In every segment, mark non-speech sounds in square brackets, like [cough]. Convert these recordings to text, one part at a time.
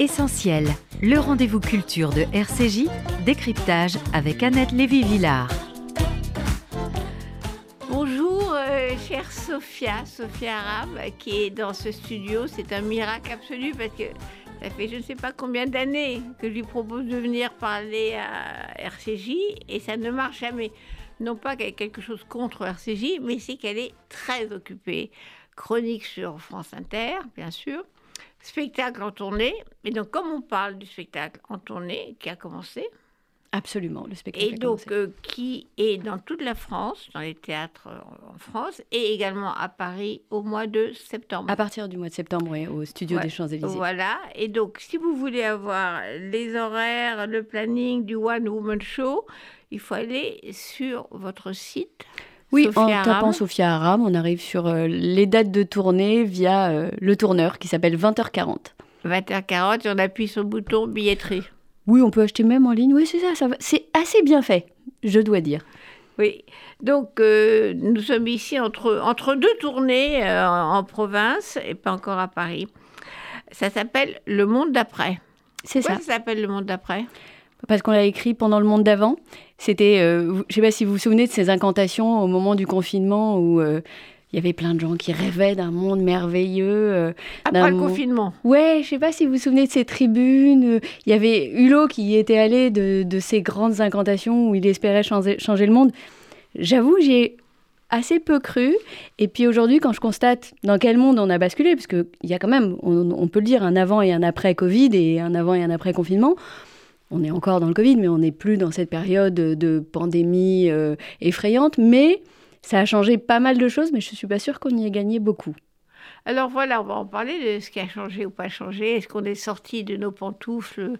Essentiel, le rendez-vous culture de RCJ, décryptage avec Annette Lévy-Villard. Bonjour, euh, chère Sophia, Sophia Aram, qui est dans ce studio. C'est un miracle absolu parce que ça fait je ne sais pas combien d'années que je lui propose de venir parler à RCJ et ça ne marche jamais. Non pas qu'elle ait quelque chose contre RCJ, mais c'est qu'elle est très occupée. Chronique sur France Inter, bien sûr. Spectacle en tournée. Et donc, comme on parle du spectacle en tournée qui a commencé, Absolument, le spectacle. et a donc euh, qui est dans toute la France, dans les théâtres euh, en France, et également à Paris au mois de septembre. à partir du mois de septembre, oui, au studio Ouais. des Champs-Élysées. Voilà, et donc si vous voulez avoir les horaires, le planning du One Woman Show, il faut aller sur votre site. Oui, Sophia en Aram. tapant Sophia Aram, on arrive sur euh, les dates de tournée via euh, le tourneur qui s'appelle 20h40. 20h40, et on appuie sur le bouton billetterie. Oui, on peut acheter même en ligne. Oui, c'est ça, ça. C'est assez bien fait, je dois dire. Oui, donc euh, nous sommes ici entre, entre deux tournées en, province et pas encore à Paris. Ça s'appelle Le Monde d'après. C'est ça. ça s'appelle Le Monde d'après? Parce qu'on l'a écrit pendant le monde d'avant. C'était, euh, je sais pas si vous vous souvenez de ces incantations au moment du confinement où euh, il y avait plein de gens qui rêvaient d'un monde merveilleux. euh, Après le confinement. Ouais, je sais pas si vous vous souvenez de ces tribunes. Il y avait Hulot qui y était allé de, de ces grandes incantations où il espérait changer, changer le monde. J'avoue, j'y ai assez peu cru. Et puis aujourd'hui, quand je constate dans quel monde on a basculé, parce qu'il y a quand même, on, on peut le dire, un avant et un après Covid et un avant et un après confinement. On est encore dans le Covid, mais on n'est plus dans cette période de pandémie euh, effrayante. Mais ça a changé pas mal de choses, mais je suis pas sûre qu'on y ait gagné beaucoup. Alors voilà, on va en parler de ce qui a changé ou pas changé. Est-ce qu'on est sorti de nos pantoufles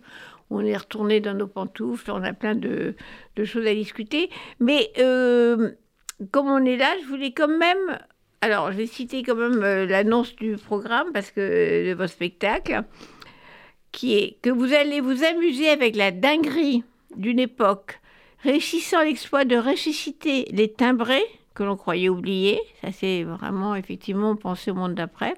On est retourné dans nos pantoufles? On a plein de, de choses à discuter. Mais euh, comme on est là, je voulais quand même... Alors, je vais citer quand même euh, l'annonce du programme parce que de votre spectacle, qui est que vous allez vous amuser avec la dinguerie d'une époque, réussissant l'exploit de ressusciter les timbrés que l'on croyait oubliés, ça c'est vraiment effectivement penser au monde d'après,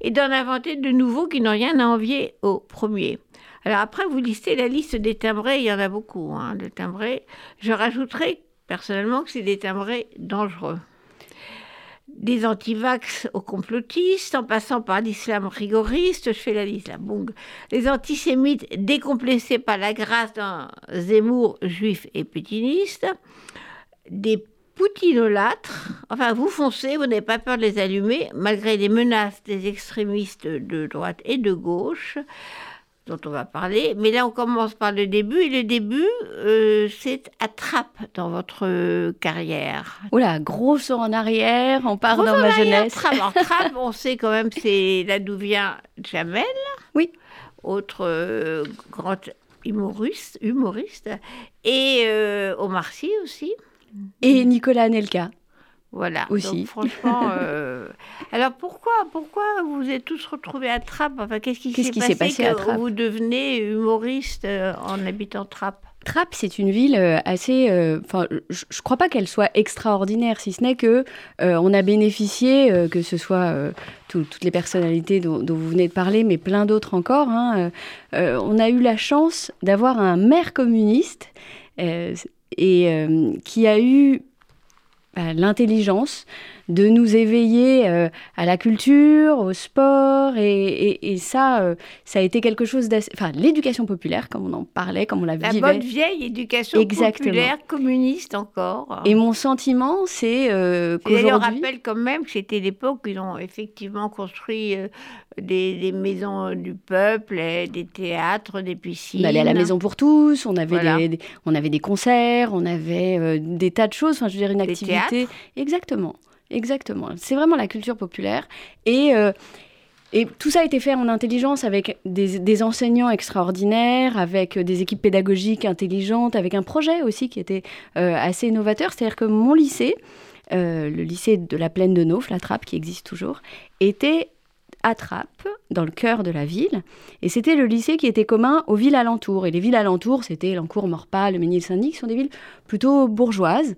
et d'en inventer de nouveaux qui n'ont rien à envier aux premiers. Alors après, vous listez la liste des timbrés, il y en a beaucoup, hein, de timbrés. Je rajouterai personnellement que c'est des timbrés dangereux. Des antivax aux complotistes, en passant par l'islam rigoriste, je fais la liste là, boum. Les antisémites décomplexés par la grâce d'un Zemmour juif et pétiniste, des poutinolâtres, enfin vous foncez, vous n'avez pas peur de les allumer, malgré les menaces des extrémistes de droite et de gauche, dont on va parler. Mais là, on commence par le début, et le début, euh, c'est à trappe dans votre euh, carrière. Oula, gros saut en arrière, on part Gros dans ma jeunesse. Trappe. Alors, Trappe, [laughs] on sait quand même, c'est là d'où vient Jamel. Oui. Autre euh, grand humoriste, humoriste. Et euh, Omar Sy aussi. Et Nicolas Anelka. Voilà. Aussi. Donc, franchement. [laughs] euh, Alors pourquoi, pourquoi vous êtes tous retrouvés à Trappes? Enfin, qu'est-ce qui Qu'est-ce s'est passé, passé à que Trappes? vous devenez humoriste euh, en habitant Trappes? Trappes, c'est une ville euh, assez. euh, Enfin, je ne crois pas qu'elle soit extraordinaire, si ce n'est que euh, on a bénéficié, euh, que ce soit tout- toutes les personnalités dont, dont vous venez de parler, mais plein d'autres encore. hein, on a eu la chance d'avoir un maire communiste et qui a eu l'intelligence de nous éveiller euh, à la culture, au sport, et, et- et ça, euh, ça a été quelque chose d'assez... Enfin, l'éducation populaire, comme on en parlait, comme on la, La vivait. bonne vieille éducation Exactement. populaire, communiste encore. Et mon sentiment, c'est euh, Et d'ailleurs, on qu'aujourd'hui... rappelle quand même que c'était l'époque où ils ont effectivement construit euh, des, des maisons du peuple, et des théâtres, des piscines. On allait à la maison pour tous, on avait, Voilà. des, des- on avait des concerts, on avait des tas de choses, enfin, je veux dire, une Des activité... Exactement, exactement. C'est vraiment la culture populaire. Et, euh, et tout ça a été fait en intelligence avec des, des enseignants extraordinaires, avec des équipes pédagogiques intelligentes, avec un projet aussi qui était euh, assez novateur. C'est-à-dire que mon lycée, euh, le lycée de la Plaine de Nauf, la Trappe, qui existe toujours, était à Trappes, dans le cœur de la ville. Et c'était le lycée qui était commun aux villes alentours. Et les villes alentours, c'était Lancourt, Morpas, le Mesnil-Saint-Denis, qui sont des villes plutôt bourgeoises.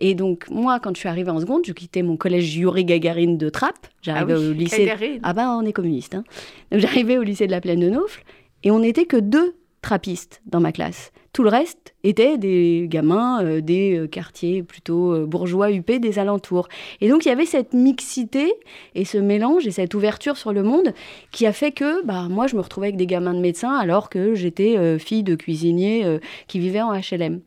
Et donc, moi, quand je suis arrivée en seconde, je quittais mon collège Yuri Gagarine de Trappes. J'arrivais Ah oui, au lycée. Gagarine. Ah ben, on est communiste. hein. Donc, j'arrivais au lycée de la Plaine de Naufle. Et on n'était que deux trappistes dans ma classe. Tout le reste étaient des gamins euh, des euh, quartiers plutôt euh, bourgeois huppés des alentours. Et donc il y avait cette mixité et ce mélange et cette ouverture sur le monde qui a fait que bah, moi je me retrouvais avec des gamins de médecins alors que j'étais fille de cuisinier qui vivait en HLM.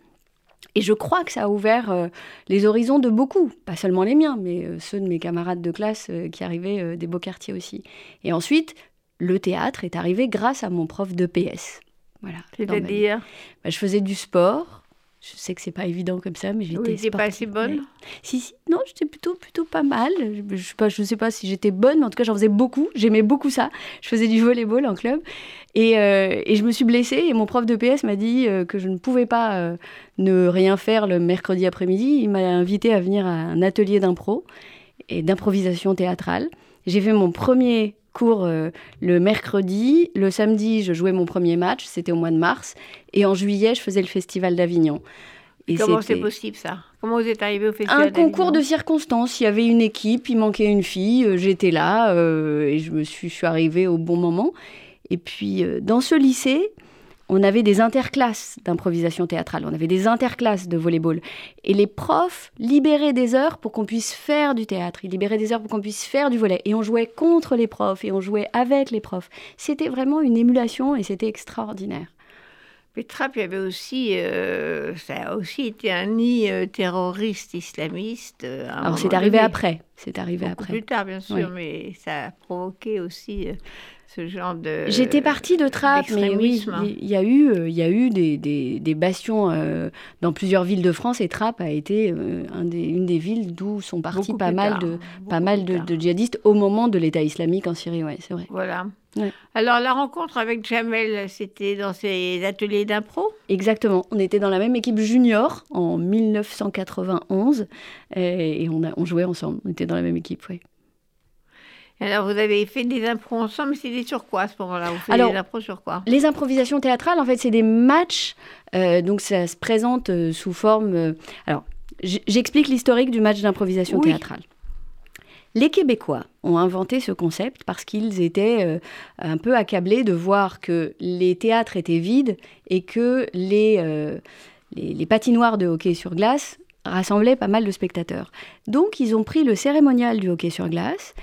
Et je crois que ça a ouvert les horizons de beaucoup, pas seulement les miens, mais ceux de mes camarades de classe qui arrivaient des beaux quartiers aussi. Et ensuite, le théâtre est arrivé grâce à mon prof de PS. Voilà. C'est-à-dire bah, Je faisais du sport. Je sais que c'est pas évident comme ça, mais j'étais. Oui, pas assez bonne Si, si. Non, j'étais plutôt, plutôt pas mal. Je, je, sais pas, je sais pas si j'étais bonne, mais en tout cas, j'en faisais beaucoup. J'aimais beaucoup ça. Je faisais du volleyball en club. Et, euh, et je me suis blessée. Et mon prof de PS m'a dit euh, que je ne pouvais pas euh, ne rien faire le mercredi après-midi. Il m'a invité à venir à un atelier d'impro et d'improvisation théâtrale. J'ai fait mon premier cours euh, le mercredi. Le samedi, je jouais mon premier match, c'était au mois de mars. Et en juillet, je faisais le festival d'Avignon. Et Comment c'est possible ça? Comment vous êtes arrivé au festival Un concours de circonstances. Il y avait une équipe, il manquait une fille, euh, j'étais là euh, et je me suis, je suis arrivée au bon moment. Et puis dans ce lycée, on avait des interclasses d'improvisation théâtrale, on avait des interclasses de volleyball. Et les profs libéraient des heures pour qu'on puisse faire du théâtre, ils libéraient des heures pour qu'on puisse faire du volley. Et on jouait contre les profs et on jouait avec les profs. C'était vraiment une émulation et c'était extraordinaire. Mais Trapp, il y avait aussi, euh, ça a aussi été un nid euh, terroriste islamiste. Euh, Alors c'est arrivé après, c'est arrivé après. Plus tard, bien sûr, mais ça a provoqué aussi ce genre de. J'étais partie de Trappes, mais oui, il y a eu, euh, il y a eu des, des, des bastions euh, dans plusieurs villes de France et Trappes a été euh, un des, une des villes d'où sont partis pas mal, de, pas mal de, djihadistes au moment de l'État islamique en Syrie, ouais, c'est vrai. Voilà. Alors la rencontre avec Jamel, c'était dans ses ateliers d'impro? Exactement. On était dans la même équipe junior en 1991 et, on, a, on jouait ensemble. On était dans la même équipe, oui. Alors, vous avez fait des impros ensemble, c'était sur quoi à ce moment-là? Vous faites des impros sur quoi? Les improvisations théâtrales, en fait, c'est des matchs. Euh, donc, ça se présente euh, sous forme. Euh, alors, j'explique l'historique du match d'improvisation théâtrale. Les Québécois ont inventé ce concept parce qu'ils étaient un peu accablés de voir que les théâtres étaient vides et que les, les patinoires de hockey sur glace rassemblaient pas mal de spectateurs. Donc, ils ont pris le cérémonial du hockey sur glace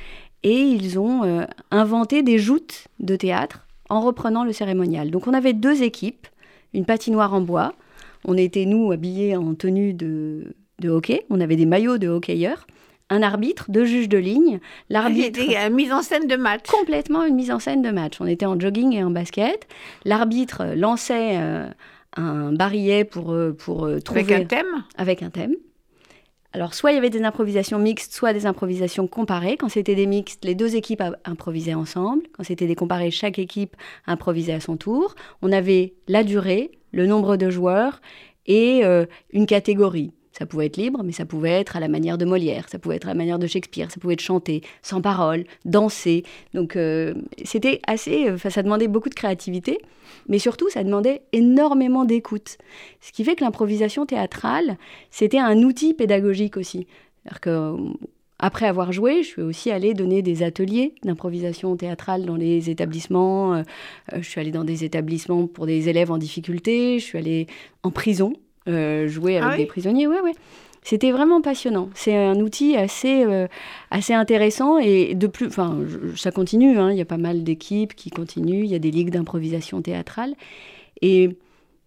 et ils ont euh, inventé des joutes de théâtre en reprenant le cérémonial. Donc on avait deux équipes, une patinoire en bois, on était nous habillés en tenue de, hockey, on avait des maillots de hockeyeurs, un arbitre, deux juges de ligne, l'arbitre... [laughs] C'était une mise en scène de match. Complètement une mise en scène de match. On était en jogging et en basket. L'arbitre lançait euh, un barillet pour, euh, pour trouver... Avec un thème Avec un thème. Alors, soit il y avait des improvisations mixtes, soit des improvisations comparées. Quand c'était des mixtes, les deux équipes improvisaient ensemble. Quand c'était des comparés, chaque équipe improvisait à son tour. On avait la durée, le nombre de joueurs et euh, une catégorie. Ça pouvait être libre, mais ça pouvait être à la manière de Molière, ça pouvait être à la manière de Shakespeare, ça pouvait être chanté, sans parole, danser. Donc euh, c'était assez, euh, ça demandait beaucoup de créativité, mais surtout ça demandait énormément d'écoute. Ce qui fait que l'improvisation théâtrale, c'était un outil pédagogique aussi. Que, euh, après avoir joué, je suis aussi allée donner des ateliers d'improvisation théâtrale dans les établissements. je suis allée dans des établissements pour des élèves en difficulté. Je suis allée en prison euh, jouer avec ah des prisonniers. Ouais, ouais. C'était vraiment passionnant. C'est un outil assez, euh, assez intéressant et de plus, enfin, ça continue. Hein. Il y a pas mal d'équipes qui continuent. Il y a des ligues d'improvisation théâtrale. Et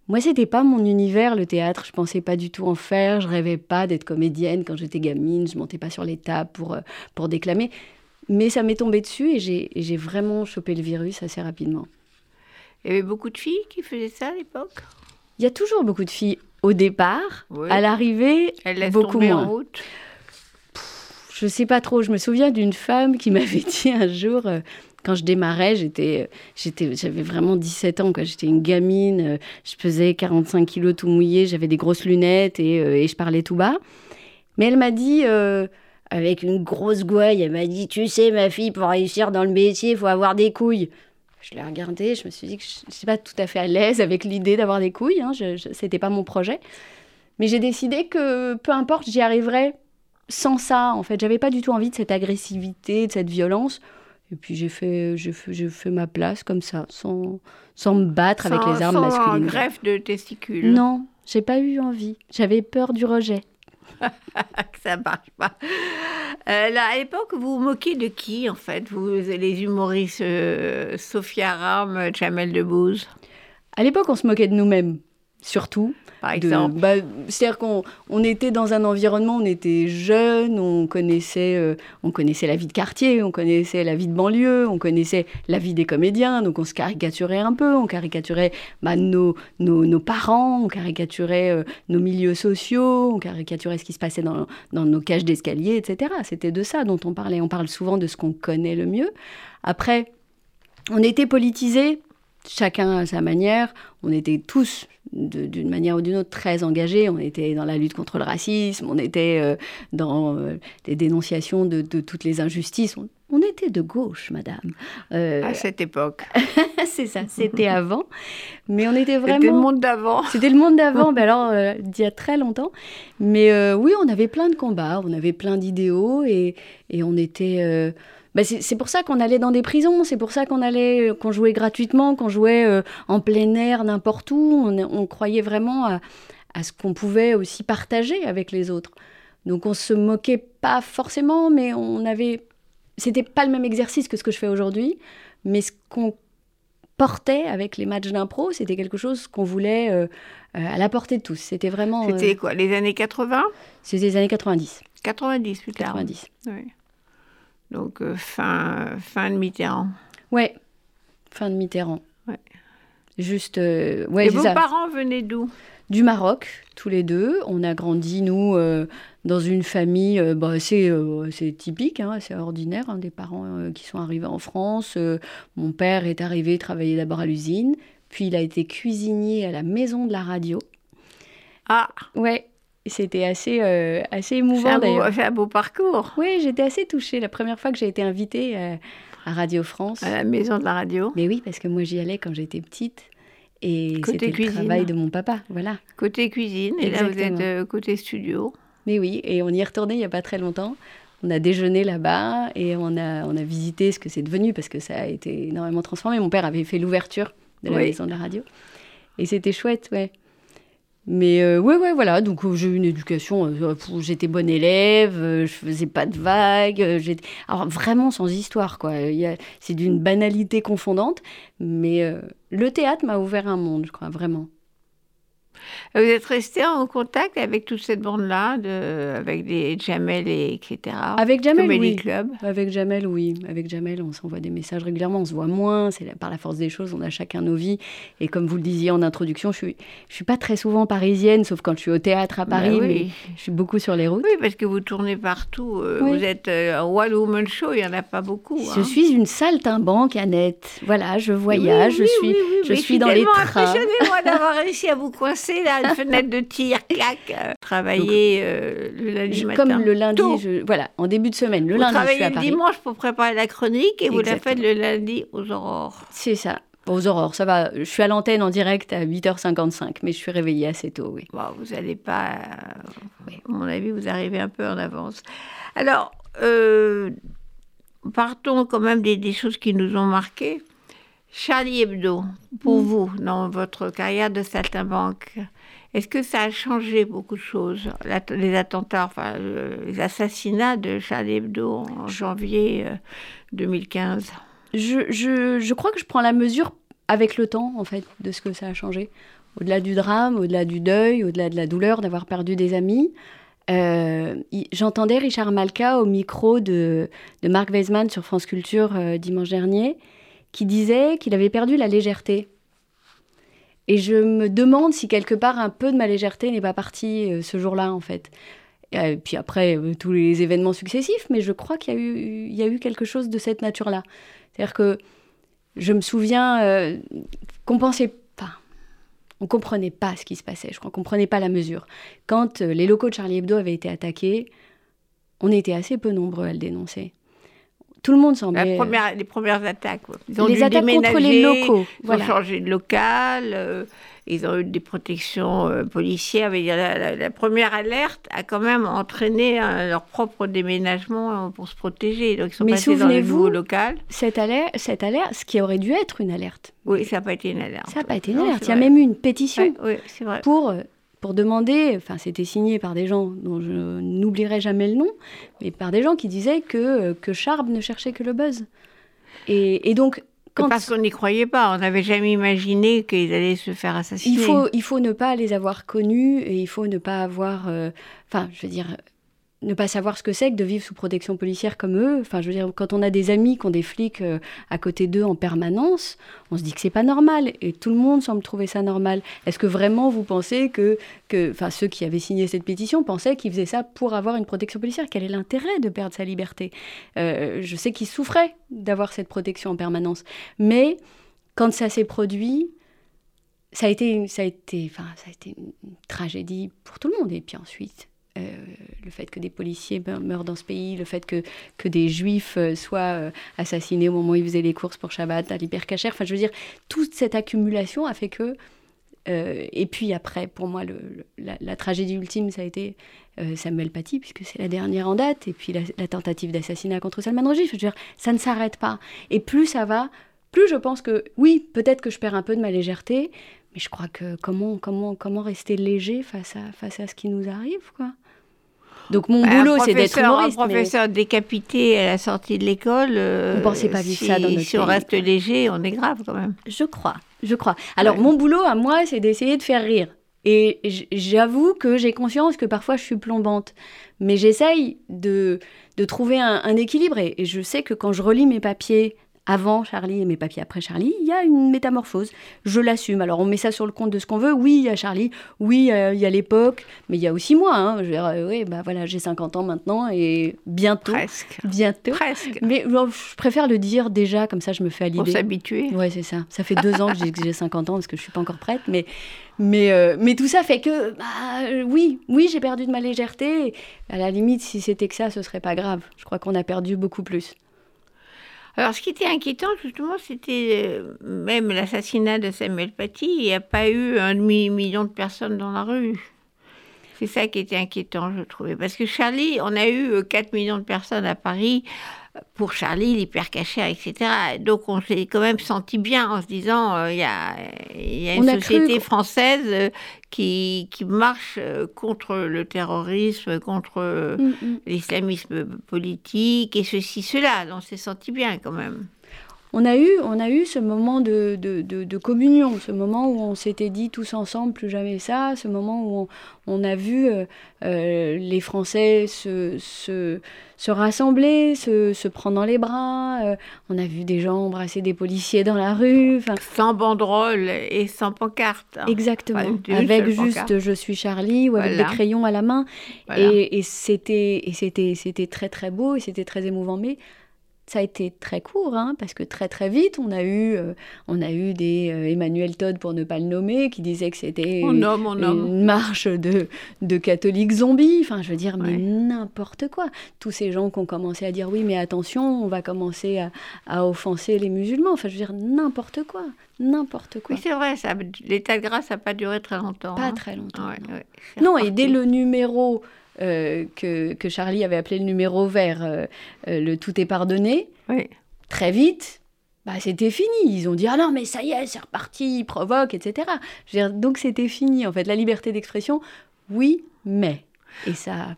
moi, c'était pas mon univers, le théâtre. Je pensais pas du tout en faire. Je rêvais pas d'être comédienne quand j'étais gamine. Je montais pas sur les tables pour, euh, pour déclamer. Mais ça m'est tombé dessus et j'ai vraiment chopé le virus assez rapidement. Il y avait beaucoup de filles qui faisaient ça à l'époque? Il y a toujours beaucoup de filles au départ. À l'arrivée, beaucoup moins. En route. je sais pas trop. Je me souviens d'une femme qui [laughs] m'avait dit un jour, euh, quand je démarrais, j'étais, j'étais, j'avais vraiment 17 ans. J'étais une gamine. Euh, je pesais 45 kilos tout mouillé. J'avais des grosses lunettes et, euh, et, je parlais tout bas. Mais elle m'a dit, avec une grosse gouaille, elle m'a dit, tu sais, ma fille, pour réussir dans le métier, il faut avoir des couilles. Je l'ai regardé, je me suis dit que je ne suis pas tout à fait à l'aise avec l'idée d'avoir des couilles, hein, ce n'était pas mon projet. Mais j'ai décidé que peu importe, j'y arriverais sans ça. En fait, j'avais pas du tout envie de cette agressivité, de cette violence. Et puis j'ai fait, j'ai fait, fait ma place comme ça, sans, sans me battre avec Sans- les armes sans masculines. greffe de testicules. Non, j'ai pas eu envie. J'avais peur du rejet. Que [laughs] ça marche pas. Euh, à l'époque, vous vous moquez de qui, en fait Vous, les humoristes euh, Sophia Ram, Jamel Debbouze, À l'époque, on se moquait de nous-mêmes, surtout. par exemple. bah, C'est-à-dire qu'on on était dans un environnement, on était jeunes, on connaissait, euh, on connaissait la vie de quartier, on connaissait la vie de banlieue, on connaissait la vie des comédiens, donc on se caricaturait un peu, on caricaturait bah, nos, nos, nos parents, on caricaturait euh, nos milieux sociaux, on caricaturait ce qui se passait dans, dans nos cages d'escalier, etc. C'était de ça dont on parlait. On parle souvent de ce qu'on connaît le mieux. Après, on était politisés, chacun à sa manière. On était tous, d'une manière ou d'une autre, très engagés. On était dans la lutte contre le racisme, on était euh, dans euh, des dénonciations de, de toutes les injustices. On, on était de gauche, madame. Euh, À cette époque. [laughs] c'est ça, c'était avant. Mais on était C'était le vraiment... monde d'avant. C'était le monde d'avant, ben alors euh, d'il y a très longtemps. Mais euh, oui, on avait plein de combats, on avait plein d'idéaux et, et on était. Euh, ben, c'est pour ça qu'on allait dans des prisons, c'est pour ça qu'on allait, qu'on jouait gratuitement, qu'on jouait euh, en plein air n'importe où. On, on croyait vraiment à, à ce qu'on pouvait aussi partager avec les autres. Donc on se moquait pas forcément, mais on avait. C'était pas le même exercice que ce que je fais aujourd'hui, mais ce qu'on portait avec les matchs d'impro, c'était quelque chose qu'on voulait euh, euh, à la portée de tous. C'était vraiment. euh, C'était quoi Les années 80 c'était les années 90. 90 plus tard. 90. Oui. Donc, euh, fin, fin de Mitterrand. Ouais. Fin de Mitterrand. Ouais. Juste. euh, ouais, Et c'est vos ça. parents venaient d'où? Du Maroc, tous les deux. On a grandi, nous, euh, dans une famille euh, bah, assez, euh, typique, hein, assez ordinaire, hein, des parents qui sont arrivés en France. Mon père est arrivé travailler d'abord à l'usine, puis il a été cuisinier à la maison de la radio. Ah, Ouais, c'était assez, euh, assez émouvant d'ailleurs. c'est un beau parcours. Oui, j'étais assez touchée la première fois que j'ai été invitée euh, à Radio France. À la maison de la radio. Mais oui, parce que moi j'y allais quand j'étais petite. Et Côté c'était le travail de mon papa, voilà. Côté cuisine. Et là, vous êtes euh, côté studio. Mais oui, et on y est retourné il n'y a pas très longtemps. On a déjeuné là-bas et on a, on a visité ce que c'est devenu parce que ça a été énormément transformé. Mon père avait fait l'ouverture de la Oui. maison de la radio. Et c'était chouette, ouais. Mais euh, ouais, ouais, voilà. Donc euh, j'ai eu une éducation. euh, pour- j'étais bonne élève, euh, je faisais pas de vagues. euh, Alors vraiment sans histoire, quoi. C'est d'une banalité confondante. Mais euh, le théâtre m'a ouvert un monde, je crois, vraiment. Vous êtes resté en contact avec toute cette bande-là, de, avec des Jamel et etc. Avec Jamel, oui. Club? Avec Jamel, oui. Avec Jamel, on s'envoie des messages régulièrement. On se voit moins. C'est par la force des choses. On a chacun nos vies. Et comme vous le disiez en introduction, je suis, je suis pas très souvent parisienne, sauf quand je suis au théâtre à Paris. Bah Mais oui. je suis beaucoup sur les routes. Oui, parce que vous tournez partout. euh, Oui. Vous êtes euh, un One Woman Show, il n'y en a pas beaucoup. Je hein. suis une saltimbanque, Annette. Voilà, je voyage, Oui, je suis, je mais suis dans les trains. impressionnée, moi, d'avoir réussi à vous coincer là, une [laughs] fenêtre de tir, clac. euh, travailler euh, le lundi Je- matin. comme le lundi, je- voilà, en début de semaine, le vous lundi, je suis à le Paris. dimanche pour préparer la chronique et vous la faites le lundi aux aurores. C'est ça. Aux aurores, ça va. Je suis à l'antenne en direct à 8h55, mais je suis réveillée assez tôt, oui. Bon, vous n'allez pas. euh, Oui. À mon avis, vous arrivez un peu en avance. Alors, euh, partons quand même des, des choses qui nous ont marquées. Charlie Hebdo, pour Mm. vous, dans votre carrière de saltimbanque, est-ce que ça a changé beaucoup de choses Les attentats, enfin, euh, les assassinats de Charlie Hebdo en janvier euh, 2015 je, je, je crois que je prends la mesure avec le temps, en fait, de ce que ça a changé. Au-delà du drame, au-delà du deuil, au-delà de la douleur d'avoir perdu des amis. euh, J'entendais Richard Malka au micro de, de Marc Weisman sur France Culture euh, dimanche dernier, qui disait qu'il avait perdu la légèreté. Et je me demande si quelque part un peu de ma légèreté n'est pas partie euh, ce jour-là, en fait. Et euh, puis après, euh, tous les événements successifs, mais je crois qu'il y, a eu- quelque chose de cette nature-là. C'est-à-dire que je me souviens euh, qu'on pensait pas, on comprenait pas ce qui se passait, je crois qu'on comprenait pas la mesure. Quand les locaux de Charlie Hebdo avaient été attaqués, on était assez peu nombreux à le dénoncer. Tout le monde La semblait... première, les premières attaques. Ils ont les dû attaques contre les locaux, Ils voilà. ont changé de local. euh, ils ont eu des protections euh, policières. Mais la, la, première alerte a quand même entraîné euh, leur propre déménagement pour se protéger. Donc ils sont passés dans le nouveau local. Cette alerte, cette alerte, ce qui aurait dû être une alerte. Oui, ça n'a pas été une alerte. Ça n'a pas été une alerte. Il y a même eu une pétition oui, vrai. pour pour demander, enfin c'était signé par des gens dont je n'oublierai jamais le nom, mais par des gens qui disaient que, que Charb ne cherchait que le buzz. Et, et donc parce qu'on n'y croyait pas, on n'avait jamais imaginé qu'ils allaient se faire assassiner. Il faut, il faut ne pas les avoir connus et il faut ne pas avoir. Euh, enfin, je veux dire, ne pas savoir ce que c'est que de vivre sous protection policière comme eux. Enfin, je veux dire, quand on a des amis qui ont des flics euh, à côté d'eux en permanence, on se dit que c'est pas normal. Et tout le monde semble trouver ça normal. Est-ce que vraiment vous pensez que, que, ceux qui avaient signé cette pétition pensaient qu'ils faisaient ça pour avoir une protection policière? Quel est l'intérêt de perdre sa liberté? Euh, Je sais qu'ils souffraient d'avoir cette protection en permanence, mais quand ça s'est produit, ça a été, ça a été, ça a été une tragédie pour tout le monde. Et puis ensuite, le fait que des policiers meurent dans ce pays, le fait que, que des juifs euh, soient euh, assassinés au moment où ils faisaient les courses pour Shabbat à l'hypercachère. Enfin, je veux dire, toute cette accumulation a fait que. et puis après, pour moi, la, tragédie ultime, ça a été Samuel Paty, puisque c'est la dernière en date, et puis la, tentative d'assassinat contre Salman Rushdie. Je veux dire, ça ne s'arrête pas. Et plus ça va, plus je pense que, oui, peut-être que je perds un peu de ma légèreté, mais je crois que comment, comment, comment rester léger face à, face à ce qui nous arrive, quoi. Donc mon bah, boulot, c'est d'être humoriste. Un professeur décapité à la sortie de l'école. Euh, on pensait pas vivre ça dans notre Si on reste léger, on est grave quand même. Je crois, je crois. Alors mon boulot à moi, c'est d'essayer de faire rire. Et j'avoue que j'ai conscience que parfois je suis plombante. Mais j'essaye de, de trouver un, un équilibre. Et, et, je sais que quand je relis mes papiers avant Charlie et mes papiers après Charlie, il y a une métamorphose. Je l'assume. Alors on met ça sur le compte de ce qu'on veut. Oui, il y a Charlie, oui, il y a l'époque, mais il y a aussi moi. Hein. Je euh, oui, bah voilà, j'ai 50 ans maintenant et bientôt. Presque. Bientôt. Presque. Mais je préfère le dire déjà, comme ça je me fais à l'idée. Pour s'habituer. Ouais, c'est ça. Ça fait deux ans que j'ai 50 ans parce que je suis pas encore prête, mais. Mais, euh, mais tout ça fait que, bah, oui, oui, j'ai perdu de ma légèreté. À la limite, si c'était que ça, ce serait pas grave. Je crois qu'on a perdu beaucoup plus. Alors, ce qui était inquiétant, justement, c'était euh, même l'assassinat de Samuel Paty. Il n'y a pas eu un demi-million de personnes dans la rue. C'est ça qui était inquiétant, je trouvais. Parce que Charlie, on a eu 4 euh, millions de personnes à Paris pour Charlie, l'hypercachère, etc. Donc on s'est quand même senti bien en se disant, euh, il y, a, y, a, une société française euh, qui, qui, marche euh, contre le terrorisme, contre mm, mm. l'islamisme politique et ceci, cela. On s'est senti bien quand même on a eu, on a eu ce moment de, de, communion, ce moment où on s'était dit tous ensemble, plus jamais ça, ce moment où on, a vu euh, euh, les Français se, se, se rassembler, se, se, prendre dans les bras, euh, on a vu des gens embrasser des policiers dans la rue. Sans banderole et sans pancarte. Hein. Exactement, avec juste Je suis Charlie ou avec des crayons à la main. Et, et c'était très très beau et c'était très émouvant. Mais ça a été très court, hein, parce que très très vite, on a eu, euh, on a eu des euh, Emmanuel Todd, pour ne pas le nommer, qui disait que c'était une, marche de, de catholiques zombies. Enfin, je veux dire, mais n'importe quoi. Tous ces gens qui ont commencé à dire oui, mais attention, on va commencer à, à offenser les musulmans. Enfin, je veux dire, n'importe quoi. N'importe quoi. Oui, c'est vrai, l'état de grâce n'a pas duré très longtemps. Pas hein. très longtemps. non, et dès le numéro euh, que, que, Charlie avait appelé le numéro vert, euh, euh, le tout est pardonné, très vite, bah, c'était fini. Ils ont dit Ah non, mais ça y est, c'est reparti, il provoque, etc. donc c'était fini, en fait. La liberté d'expression, oui, mais. Et ça.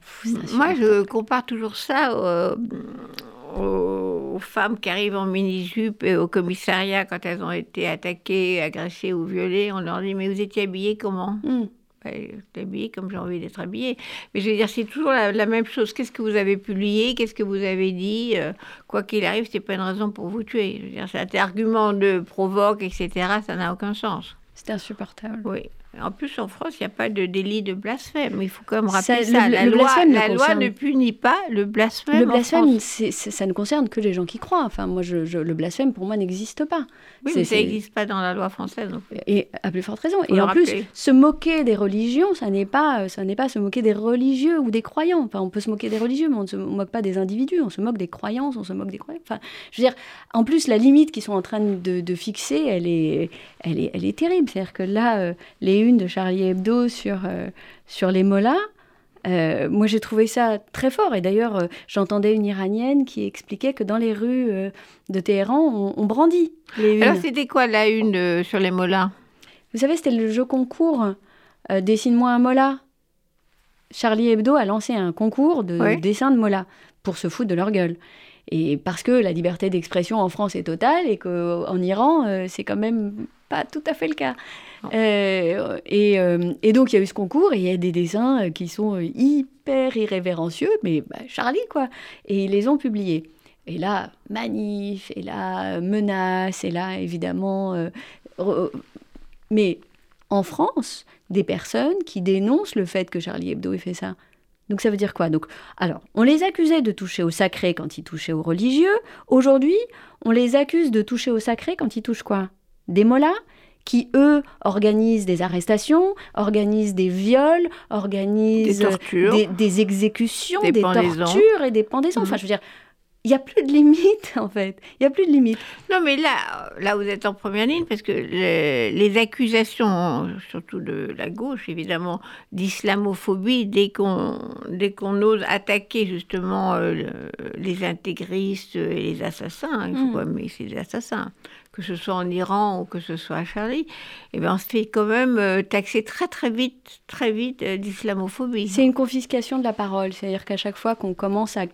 Moi, je compare toujours ça aux, femmes qui arrivent en mini-jupe et au commissariat quand elles ont été attaquées, agressées ou violées. On leur dit Mais vous étiez habillées comment? Hmm habillé comme j'ai envie d'être habillée. Mais je veux dire, c'est toujours la, même chose. Qu'est-ce que vous avez publié? Qu'est-ce que vous avez dit? Euh, Quoi qu'il arrive, c'est pas une raison pour vous tuer. Je veux dire, cet argument de provoque, etc., ça n'a aucun sens. C'est insupportable. Oui. En plus, en France, il n'y a pas de délit de blasphème. Il faut quand même rappeler ça. ça. Le, la le loi, la ne loi ne punit pas le blasphème. Le en blasphème, ça ne concerne que les gens qui croient. Enfin, moi, je, je- le blasphème, pour moi, n'existe pas. Oui, mais ça n'existe pas dans la loi française. non plus. Et à plus forte raison. Faut et en plus, se moquer des religions, ça n'est pas, ça n'est pas se moquer des religieux ou des croyants. Enfin, on peut se moquer des religieux, mais on ne se moque pas des individus. On se moque des croyances, on se moque des croyants. Enfin, je veux dire, en plus, la limite qu'ils sont en train de, de fixer, elle est, elle est, elle est terrible. C'est-à-dire que là, euh, les unes de Charlie Hebdo sur, euh, sur les mollahs, euh, moi, j'ai trouvé ça très fort. Et d'ailleurs, euh, j'entendais une Iranienne qui expliquait que dans les rues euh, de Téhéran, on, on brandit les. Alors, c'était quoi la une sur les molins Vous savez, c'était le jeu concours Dessine-moi un mola. Charlie Hebdo a lancé un concours de dessin de mola pour se foutre de leur gueule. Et parce que la liberté d'expression en France est totale et qu'en Iran, c'est quand même pas tout à fait le cas. Euh, et, euh, et donc, il y a eu ce concours et il y a des dessins euh, qui sont hyper irrévérencieux, mais bah, Charlie, quoi. Et ils les ont publiés. Et là, manif, et là, menace, et là, évidemment. mais en France, des personnes qui dénoncent le fait que Charlie Hebdo ait fait ça. Donc ça veut dire quoi? Donc, alors, on les accusait de toucher au sacré quand ils touchaient au religieux. Aujourd'hui, on les accuse de toucher au sacré quand ils touchent quoi? Des mollahs? Qui, eux, organisent des arrestations, organisent des viols, organisent Des tortures. des, des exécutions, Des tortures et des pendaisons. Mhm. Enfin, je veux dire, il n'y a plus de limite, [laughs] en fait. Il n'y a plus de limite. Non, mais là, là, vous êtes en première ligne parce que le- les accusations, surtout de la gauche, évidemment, d'islamophobie, dès qu'on qu'on ose attaquer justement euh, le- les intégristes et les assassins, hein, il faut Mm. pas mais c'est des assassins, que ce soit en Iran ou que ce soit à Charlie, eh ben, on se fait quand même euh, taxer très très vite, très vite euh, d'islamophobie. C'est une confiscation de la parole. C'est-à-dire qu'à chaque fois qu'on commence à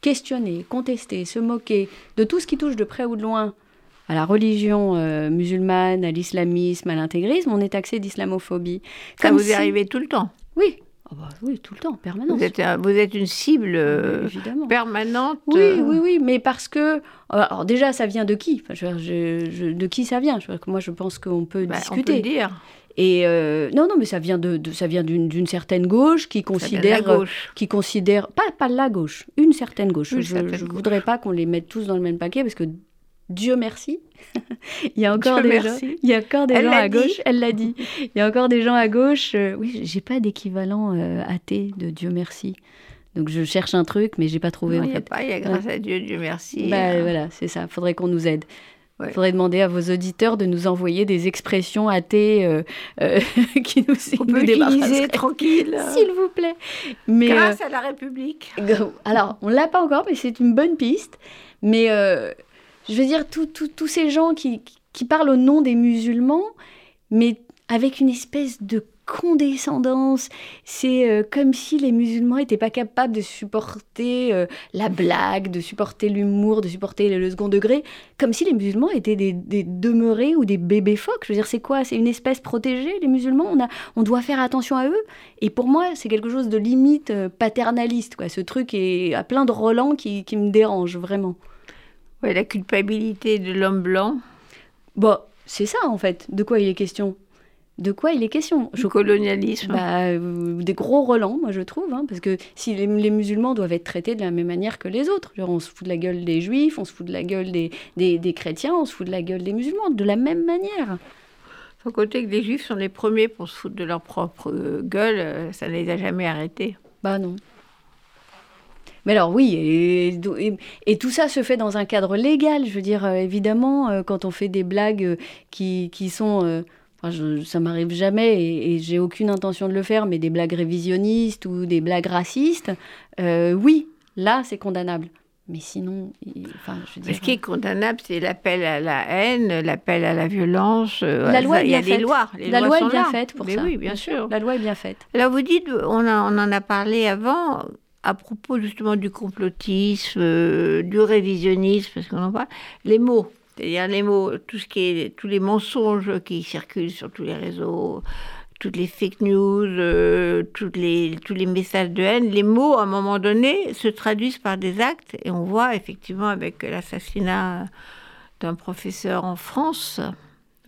questionner, contester, se moquer de tout ce qui touche de près ou de loin à la religion euh, musulmane, à l'islamisme, à l'intégrisme, on est taxé d'islamophobie. Ça Comme vous si- est arrivé tout le temps. Oui. Ah bah oui, tout le temps, en permanence. Vous êtes, un- vous êtes une cible euh, Évidemment. permanente. Oui, euh, oui, oui, mais parce que... Alors déjà, ça vient de qui? Enfin, je je- De qui ça vient? Je veux dire que Moi, je pense qu'on peut bah, on peut discuter. dire. Et euh, non, non, mais ça vient de, de- ça vient d'une certaine gauche qui considère, la gauche. qui considère pas pas la gauche, une certaine gauche. Une je gauche. voudrais pas qu'on les mette tous dans le même paquet parce que Dieu merci, [laughs] il y a encore Dieu des merci. gens, il y a encore des Elle gens à dit. gauche. Elle l'a dit. Il y a encore des gens à gauche. euh, oui, j'ai pas d'équivalent euh, athée de Dieu merci. Donc je cherche un truc, mais j'ai pas trouvé Non, en il n'y a pas, il y a grâce à Dieu, Dieu merci. Bah, euh, voilà, c'est ça. Faudrait qu'on nous aide. Ouais. Faudrait demander à vos auditeurs de nous envoyer des expressions athées euh, euh, [laughs] qui nous, on nous peut tranquille. S'il vous plaît. Mais Grâce à la République. alors, on l'a pas encore, mais c'est une bonne piste. Mais je veux dire, tous ces gens qui, parlent au nom des musulmans, mais avec une espèce de condescendance. C'est euh, comme si les musulmans n'étaient pas capables de supporter euh, la blague, de supporter l'humour, de supporter le, second degré, comme si les musulmans étaient des, demeurés ou des bébés phoques. Je veux dire, c'est quoi? C'est une espèce protégée, les musulmans? On doit faire attention à eux. Et pour moi, c'est quelque chose de limite euh, paternaliste. Quoi. Ce truc est à plein de relents qui, qui me dérange vraiment. Ouais, la culpabilité de l'homme blanc, Bon, c'est ça en fait. De quoi il est question? De quoi il est question? Le colonialisme. Bah, euh, des gros relents, moi je trouve, hein, parce que si les, les musulmans doivent être traités de la même manière que les autres, genre on se fout de la gueule des juifs, on se fout de la gueule des, des, des chrétiens, on se fout de la gueule des musulmans, de la même manière. Faut compter que les juifs sont les premiers pour se foutre de leur propre euh, gueule, euh, ça ne les a jamais arrêtés. Bah non. Mais alors oui, et, et- et tout ça se fait dans un cadre légal. Je veux dire, euh, évidemment, euh, quand on fait des blagues euh, qui, qui sont... enfin, je- ça m'arrive jamais et, et j'ai aucune intention de le faire, mais des blagues révisionnistes ou des blagues racistes, euh, oui, là, c'est condamnable. Mais sinon, il- enfin, je veux dire... ce qui est condamnable, c'est l'appel à la haine, l'appel à la violence. La ça, loi est il y a bien des faite. lois. Les La lois loi est bien là. faite pour Mais ça. oui, bien sûr. La loi est bien faite. Là, vous dites, on, a- on en a parlé avant, à propos justement du complotisme, euh, du révisionnisme, parce qu'on en parle, les mots. C'est-à-dire les mots, tout ce qui est, tous les mensonges qui circulent sur tous les réseaux, toutes les fake news, euh, les, tous les messages de haine, les mots, à un moment donné, se traduisent par des actes. Et on voit effectivement avec l'assassinat d'un professeur en France,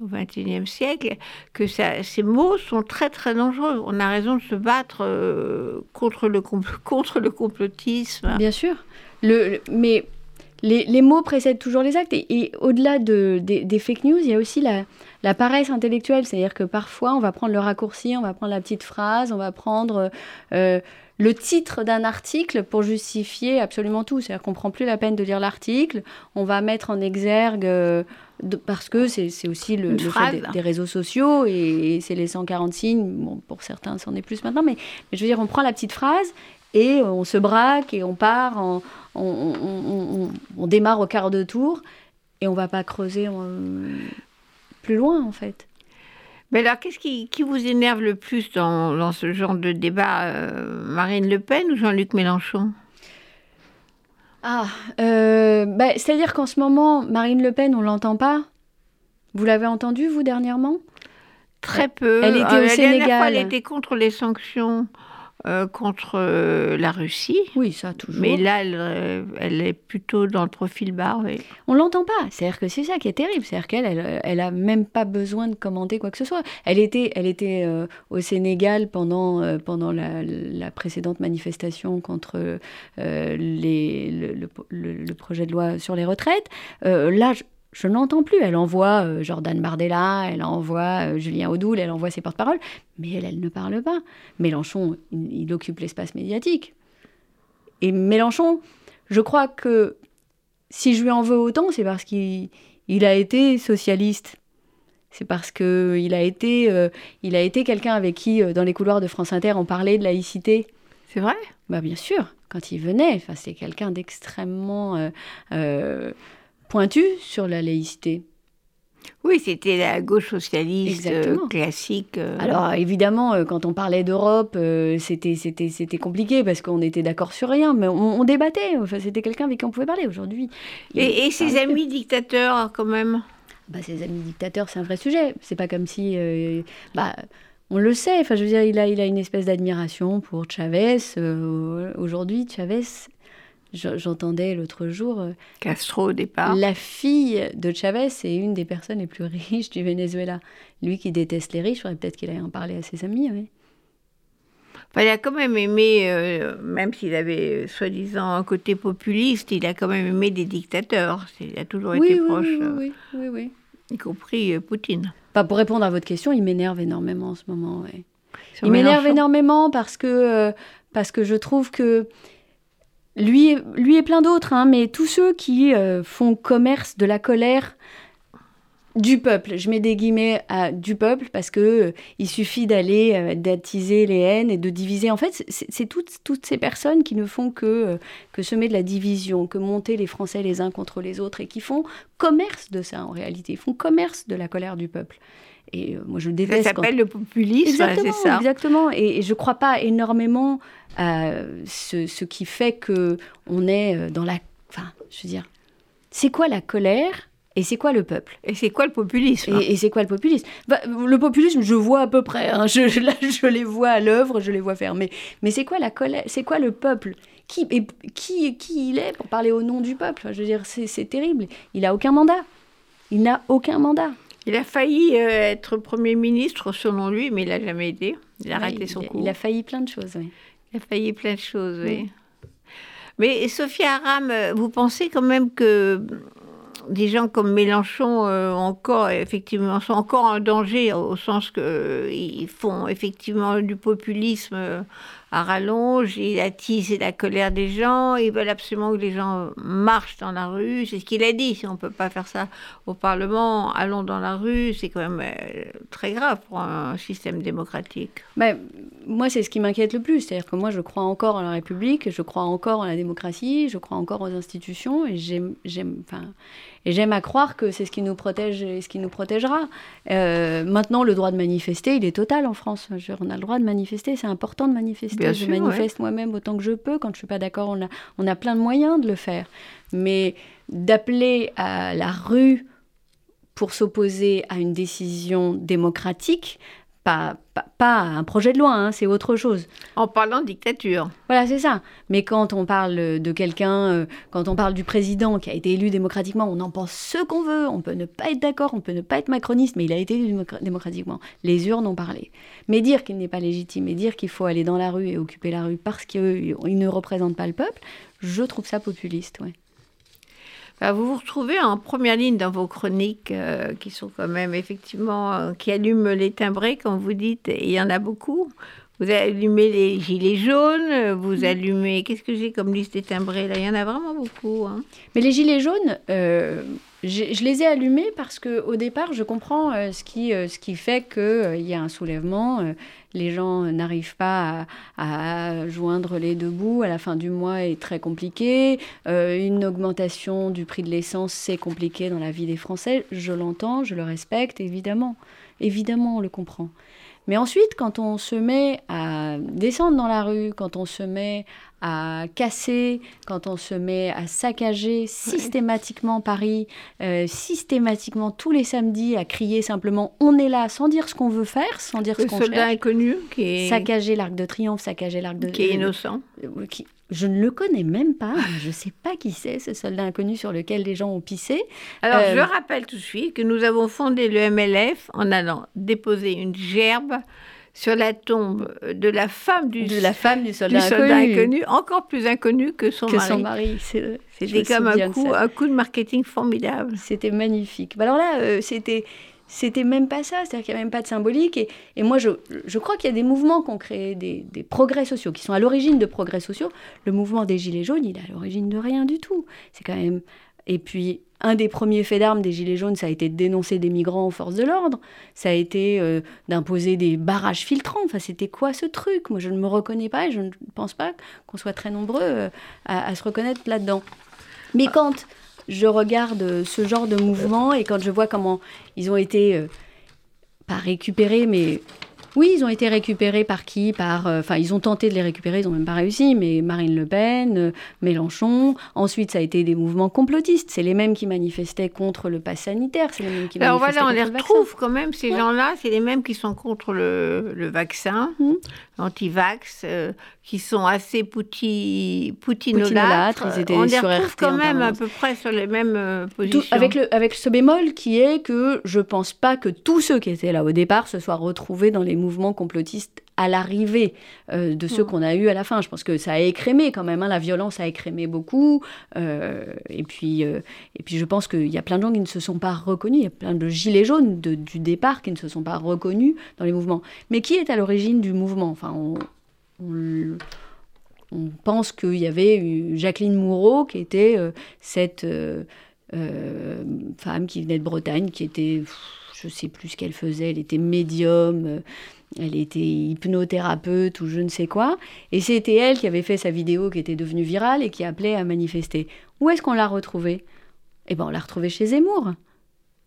au XXIe siècle, que ça, ces mots sont très très dangereux. On a raison de se battre euh, contre, le, [laughs] contre le complotisme. Bien sûr. Le, mais les, les, mots précèdent toujours les actes. Et, au-delà de, des, fake news, il y a aussi la, la paresse intellectuelle. C'est-à-dire que parfois, on va prendre le raccourci, on va prendre la petite phrase, on va prendre euh, le titre d'un article pour justifier absolument tout. C'est-à-dire qu'on prend plus la peine de lire l'article, on va mettre en exergue... Euh, parce que c'est aussi le, fait des, réseaux sociaux et, c'est les 140 signes. Bon, pour certains, c'en est plus maintenant, mais, je veux dire, on prend la petite phrase et on se braque et on part, on, on, démarre au quart de tour et on va pas creuser plus loin en fait. Mais alors, qu'est-ce qui, qui, vous énerve le plus dans, dans ce genre de débat euh, Marine Le Pen ou Jean-Luc Mélenchon? Ah, euh, bah, c'est-à-dire qu'en ce moment, Marine Le Pen, on l'entend pas? Vous l'avez entendu, vous, dernièrement? Très peu. Elle était au Sénégal. elle était contre les sanctions euh, contre euh, la Russie. Oui, ça toujours. Mais là, elle, euh, elle est plutôt dans le profil bas. Oui. On l'entend pas. C'est-à-dire que c'est ça qui est terrible. C'est-à-dire qu'elle, elle, elle, a même pas besoin de commenter quoi que ce soit. Elle était, elle était au Sénégal pendant pendant la, la précédente manifestation contre les, le, le, projet de loi sur les retraites. là, je n'entends plus. Elle envoie euh, Jordan Bardella, elle envoie euh, Julien Audoul, elle envoie ses porte-paroles, mais elle, elle ne parle pas. Mélenchon, il, occupe l'espace médiatique. Et Mélenchon, je crois que si je lui en veux autant, c'est parce qu'il a été socialiste. C'est parce qu'il a été, euh, il a été quelqu'un avec qui, dans les couloirs de France Inter, on parlait de laïcité. C'est vrai? Bah bien sûr, quand il venait, c'est quelqu'un d'extrêmement pointu sur la laïcité. Oui, c'était la gauche socialiste euh, classique. Euh. Alors évidemment, euh, quand on parlait d'Europe, c'était c'était c'était compliqué parce qu'on était d'accord sur rien, mais on, débattait. Enfin, c'était quelqu'un avec qui on pouvait parler. Aujourd'hui. Et, ses amis dictateurs, quand même? Bah, ses amis dictateurs, c'est un vrai sujet. C'est pas comme si, bah, on le sait. Enfin, je veux dire, il a il a une espèce d'admiration pour Chavez. Aujourd'hui, Chavez J'entendais l'autre jour. Euh, Castro au départ. La fille de Chavez est une des personnes les plus [laughs] riches du Venezuela. Lui qui déteste les riches, peut-être qu'il allait en parler à ses amis. Oui. il a quand même aimé, euh, même s'il avait soi-disant un côté populiste, il a quand même aimé des dictateurs. Il a toujours été proche. Euh, oui, oui, oui, Y compris Poutine. Pas pour répondre à votre question, il m'énerve énormément en ce moment. Il m'énerve énormément parce que, parce que je trouve que lui, lui et plein d'autres, hein, mais tous ceux qui euh, font commerce de la colère du peuple. Je mets des guillemets à du peuple parce que euh, il suffit d'aller euh, d'attiser les haines et de diviser. En fait, c'est toutes, toutes ces personnes qui ne font que, que semer de la division, que monter les Français les uns contre les autres et qui font commerce de ça en réalité. Font commerce de la colère du peuple. Et moi, je déteste. Ça s'appelle le populisme, exactement, c'est ça. Exactement. Et, je ne crois pas énormément à ce, ce, qui fait que on est euh, dans la. Enfin, je veux dire, c'est quoi la colère et c'est quoi le peuple? Et c'est quoi le populisme? Et, c'est quoi le populisme? Bah, Le populisme, je vois à peu près. Hein. je, là, je les vois à l'œuvre, je les vois faire. Mais, mais c'est quoi la colère C'est quoi le peuple? Qui, et, qui, qui il est pour parler au nom du peuple? Je veux dire, c'est terrible. Il n'a aucun mandat. Il n'a aucun mandat. Il a failli euh, être Premier ministre, selon lui, mais il n'a jamais été. Il a raté son coup. Il a failli plein de choses, oui. Il a failli plein de choses, oui. Mais Sophia Aram, euh, vous pensez quand même que des gens comme Mélenchon euh, encore effectivement sont encore en danger au sens qu'ils font effectivement du populisme à rallonge, ils attisent la colère des gens, ils veulent absolument que les gens marchent dans la rue. C'est ce qu'il a dit. Si on ne peut pas faire ça au Parlement, allons dans la rue. C'est quand même euh, très grave pour un système démocratique. Mais, moi, c'est ce qui m'inquiète le plus. C'est-à-dire que moi, je crois encore en la République, je crois encore en la démocratie, je crois encore aux institutions et j'aime, enfin, et j'aime à croire que c'est ce qui nous protège et ce qui nous protégera. Euh, maintenant, le droit de manifester, il est total en France. On a le droit de manifester, c'est important de manifester. je manifeste moi-même autant que je peux. Quand je ne suis pas d'accord, on a, on a plein de moyens de le faire. Mais d'appeler à la rue pour s'opposer à une décision démocratique, pas, pas, un projet de loi, hein, c'est autre chose. En parlant de dictature. Voilà, c'est ça. Mais quand on parle de quelqu'un, euh, quand on parle du président qui a été élu démocratiquement, on en pense ce qu'on veut, on peut ne pas être d'accord, on peut ne pas être macroniste, mais il a été élu démocratiquement. Les urnes ont parlé. Mais dire qu'il n'est pas légitime et dire qu'il faut aller dans la rue et occuper la rue parce qu'il ne représente pas le peuple, je trouve ça populiste, ouais. Bah, vous vous retrouvez en première ligne dans vos chroniques euh, qui sont quand même effectivement, euh, qui allument les timbrés, comme vous dites, il y en a beaucoup. Vous allumez les gilets jaunes, vous mm. allumez. Qu'est-ce que j'ai comme liste des timbrés là? Il y en a vraiment beaucoup. Hein. Mais les gilets jaunes, euh, je les ai allumés parce qu'au départ, je comprends euh, ce, qui, euh, ce qui fait qu'il euh, y a un soulèvement. les gens n'arrivent pas à, joindre les deux bouts. À la fin du mois est très compliqué. une augmentation du prix de l'essence, c'est compliqué dans la vie des Français. Je l'entends, je le respecte, évidemment. Évidemment, on le comprend. Mais ensuite, quand on se met à descendre dans la rue, quand on se met à casser, quand on se met à saccager systématiquement Paris, euh, systématiquement tous les samedis, à crier simplement on est là sans dire ce qu'on veut faire, sans dire ce qu'on cherche. Le soldat inconnu qui est... Saccager l'Arc de Triomphe, saccager l'Arc de... Qui est innocent. Euh, qui... Je ne le connais même pas. [laughs] je ne sais pas qui c'est, ce soldat inconnu sur lequel les gens ont pissé. Alors, je euh, rappelle tout de suite que nous avons fondé le MLF en allant déposer une gerbe sur la tombe de la femme du, de la femme du soldat, inconnu. encore plus inconnu que son que mari. Son mari c'était comme un coup, un coup de marketing formidable. C'était magnifique. Bah, alors là, euh, c'était c'était même pas ça, c'est-à-dire qu'il n'y a même pas de symbolique. Et, et moi, je, je crois qu'il y a des mouvements qui ont créé des, des progrès sociaux, qui sont à l'origine de progrès sociaux. Le mouvement des Gilets jaunes, il est à l'origine de rien du tout. C'est quand même. Et puis, un des premiers faits d'armes des Gilets jaunes, ça a été de dénoncer des migrants aux forces de l'ordre. Ça a été euh, d'imposer des barrages filtrants. Enfin, c'était quoi ce truc? Moi, je ne me reconnais pas et je ne pense pas qu'on soit très nombreux euh, à, se reconnaître là-dedans. Mais quand je regarde ce genre de mouvement et quand je vois comment ils ont été, euh, pas récupérés, mais oui, ils ont été récupérés par qui? Par, euh, enfin, ils ont tenté de les récupérer, ils n'ont même pas réussi. Mais Marine Le Pen, euh, Mélenchon. Ensuite, ça a été des mouvements complotistes. C'est les mêmes qui manifestaient contre le pass sanitaire. C'est les mêmes qui Alors voilà, on les retrouve quand même ces gens-là. C'est les mêmes qui sont contre le, vaccin, mmh. anti-vax, euh, qui sont assez pouti, poutinolâtres. Ils étaient on les retrouve quand même à peu près sur les mêmes positions. avec le, avec ce bémol qui est que je pense pas que tous ceux qui étaient là au départ se soient retrouvés dans les mouvement complotiste à l'arrivée euh, de ceux mm. qu'on a eu à la fin. Je pense que ça a écrémé quand même, hein. la violence a écrémé beaucoup. Euh, et, puis, euh, et puis je pense qu'il y a plein de gens qui ne se sont pas reconnus, il y a plein de gilets jaunes du départ qui ne se sont pas reconnus dans les mouvements. Mais qui est à l'origine du mouvement? Enfin, on, on, pense qu'il y avait Jacqueline Moureau qui était cette femme qui venait de Bretagne, qui était je sais plus ce qu'elle faisait, elle était médium, elle était hypnothérapeute ou je ne sais quoi. Et c'était elle qui avait fait sa vidéo qui était devenue virale et qui appelait à manifester. Où est-ce qu'on l'a retrouvée? Eh bien, on l'a retrouvée chez Zemmour.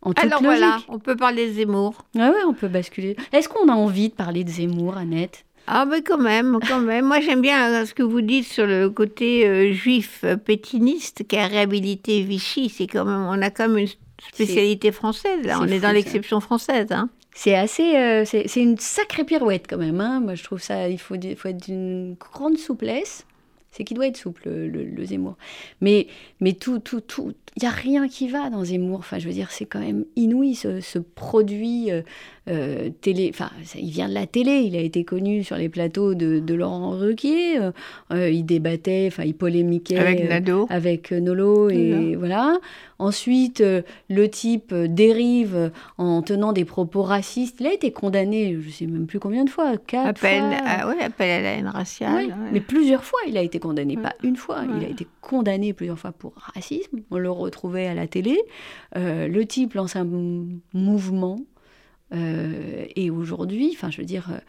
En toute Alors voilà, on peut parler de Zemmour. Ah ouais, on peut basculer. Est-ce qu'on a envie de parler de Zemmour, Annette? Ah mais quand même, quand même. Moi j'aime bien euh, ce que vous dites sur le côté euh, juif pétiniste qui a réhabilité Vichy. C'est quand même, on a quand même une spécialité française. Là, on est dans l'exception française. Hein. C'est assez, euh, c'est une sacrée pirouette quand même. Hein. Moi, je trouve ça, il faut, faut être d'une grande souplesse. C'est qu'il doit être souple, le, Zemmour. Mais, mais tout, tout, tout, il n'y a rien qui va dans Zemmour. Enfin, je veux dire, c'est quand même inouï ce, ce produit. Euh, euh, télé, enfin, il vient de la télé, il a été connu sur les plateaux de, Laurent Ruquier, euh, euh, il débattait, enfin, il polémiquait avec, Nado. avec Nolo, et voilà. Ensuite, le type dérive en tenant des propos racistes. Il a été condamné, je ne sais même plus combien de fois, quatre appel, fois. Ah, appel à la haine raciale. Mais plusieurs fois, il a été condamné, pas une fois. Il a été condamné plusieurs fois pour racisme. On le retrouvait à la télé. le type lance un mouvement euh, et aujourd'hui, enfin, je veux dire, euh,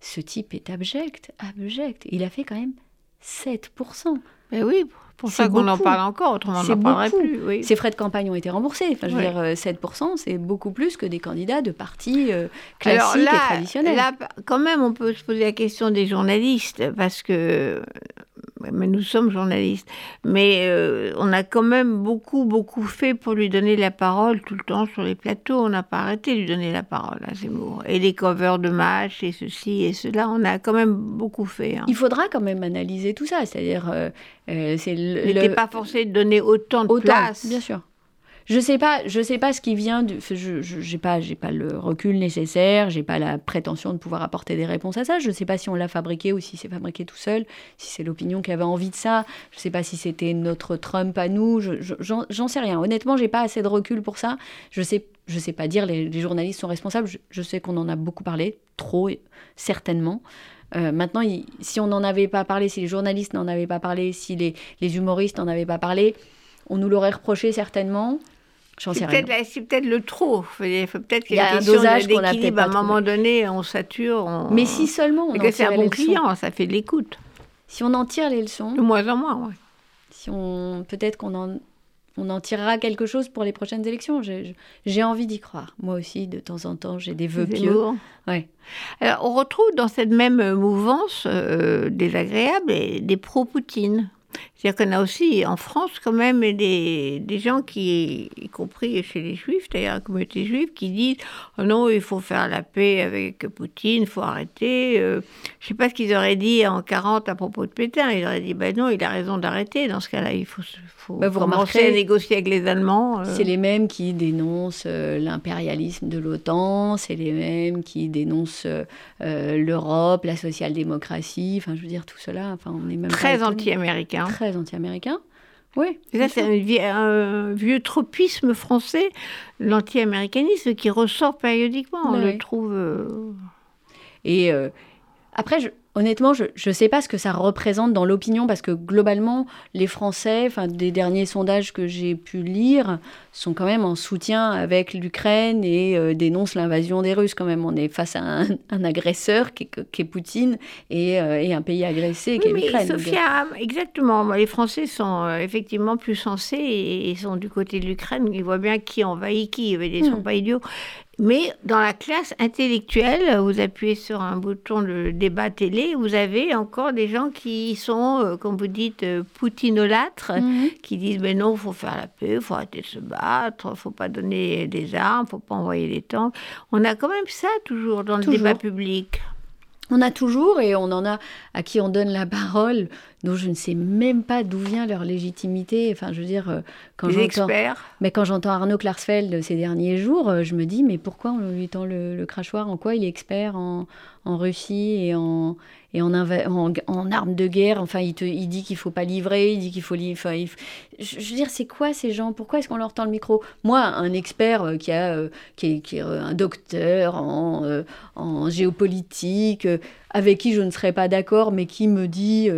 ce type est abject, abject. Il a fait quand même 7%. Mais oui, pour ça qu'on en parle encore, autrement on n'en parlerait plus. Oui. Ces frais de campagne ont été remboursés. Enfin, je veux dire, 7%, euh, c'est beaucoup plus que des candidats de partis classiques et traditionnels. Là, quand même, on peut se poser la question des journalistes, parce que mais nous sommes journalistes. Mais euh, on a quand même beaucoup, beaucoup fait pour lui donner la parole tout le temps sur les plateaux. On n'a pas arrêté de lui donner la parole à Zemmour. Et les covers de match et ceci et cela, on a quand même beaucoup fait. hein. Il faudra quand même analyser tout ça, c'est-à-dire euh, euh, c'est le, Il n'était le- pas forcé de donner autant de autant, place. bien sûr. Je sais pas, je sais pas ce qui vient du. Je, j'ai pas, j'ai pas le recul nécessaire, j'ai pas la prétention de pouvoir apporter des réponses à ça. Je sais pas si on l'a fabriqué ou si c'est fabriqué tout seul, si c'est l'opinion qui avait envie de ça. Je sais pas si c'était notre Trump à nous. Je, je- j'en, sais rien. Honnêtement, j'ai pas assez de recul pour ça. Je sais, je sais pas dire les, journalistes sont responsables. Je, sais qu'on en a beaucoup parlé, trop certainement. Euh, maintenant, si on n'en avait pas parlé, si les journalistes n'en avaient pas parlé, si les, les humoristes n'en avaient pas parlé, on nous l'aurait reproché certainement. J'en sais C'est rien. peut-être, la- c'est peut-être le trop. Il faut peut-être qu'il Il y y a ait un dosage qu'on a peut-être À un moment donné, on sature. on- Mais si seulement on Et en que c'est un bon leçons. client, ça fait de l'écoute. Si on en tire les leçons, De moins en moins, ouais. si on peut-être qu'on en on en tirera quelque chose pour les prochaines élections. J'ai envie d'y croire. Moi aussi, de temps en temps, j'ai des vœux pieux. Zemmour. Ouais. Alors, on retrouve dans cette même mouvance euh, désagréable et des pro-Poutine. C'est-à-dire qu'on a aussi en France quand même des, des gens qui, y compris chez les juifs, d'ailleurs la communauté juive, qui disent oh non, il faut faire la paix avec Poutine, il faut arrêter. Euh, je ne sais pas ce qu'ils auraient dit en 40 à propos de Pétain. Ils auraient dit ben non, il a raison d'arrêter. Dans ce cas-là, il faut, faut Bah, vous commencer à négocier avec les Allemands. euh. C'est les mêmes qui dénoncent euh, l'impérialisme de l'OTAN, c'est les mêmes qui dénoncent l'Europe, la social-démocratie, enfin je veux dire tout cela, enfin on est même très anti-américain. Très anti-américain. Oui. Ça, c'est un, vie- un vieux tropisme français, l'anti-américanisme, qui ressort périodiquement. On Ouais. le trouve. euh, Et euh, après, je- honnêtement, je ne sais pas ce que ça représente dans l'opinion, parce que globalement, les Français, enfin, des derniers sondages que j'ai pu lire, sont quand même en soutien avec l'Ukraine et euh, dénoncent l'invasion des Russes quand même. On est face à un, un agresseur qui est, qui est Poutine et, euh, et un pays agressé qui est mais l'Ukraine. Sophia, exactement. Les Français sont euh, effectivement plus sensés et, et sont du côté de l'Ukraine. Ils voient bien qui envahit qui. Ils ne sont Hmm. pas idiots. Mais dans la classe intellectuelle, vous appuyez sur un bouton de débat télé, vous avez encore des gens qui sont, euh, comme vous dites, euh, poutinolâtres. Mhm. qui disent mais non, il faut faire la paix, il faut arrêter de se battre, il faut pas donner des armes, il faut pas envoyer des tanks. On a quand même ça toujours dans le débat public. On a toujours, et on en a à qui on donne la parole, dont je ne sais même pas d'où vient leur légitimité. Enfin, je veux dire, euh, quand j'entends... Mais quand j'entends Arnaud Klarsfeld ces derniers jours, euh, je me dis, mais pourquoi on lui tend le, le crachoir? En quoi il est expert en, en Russie et en, et en, armes de guerre Enfin, il, dit qu'il faut pas livrer, il dit qu'il faut... li- Enfin, je, veux dire, c'est quoi ces gens? Pourquoi est-ce qu'on leur tend le micro? Moi, un expert euh, qui, a, euh, qui est, euh, un docteur en, géopolitique, avec qui je ne serais pas d'accord, mais qui me dit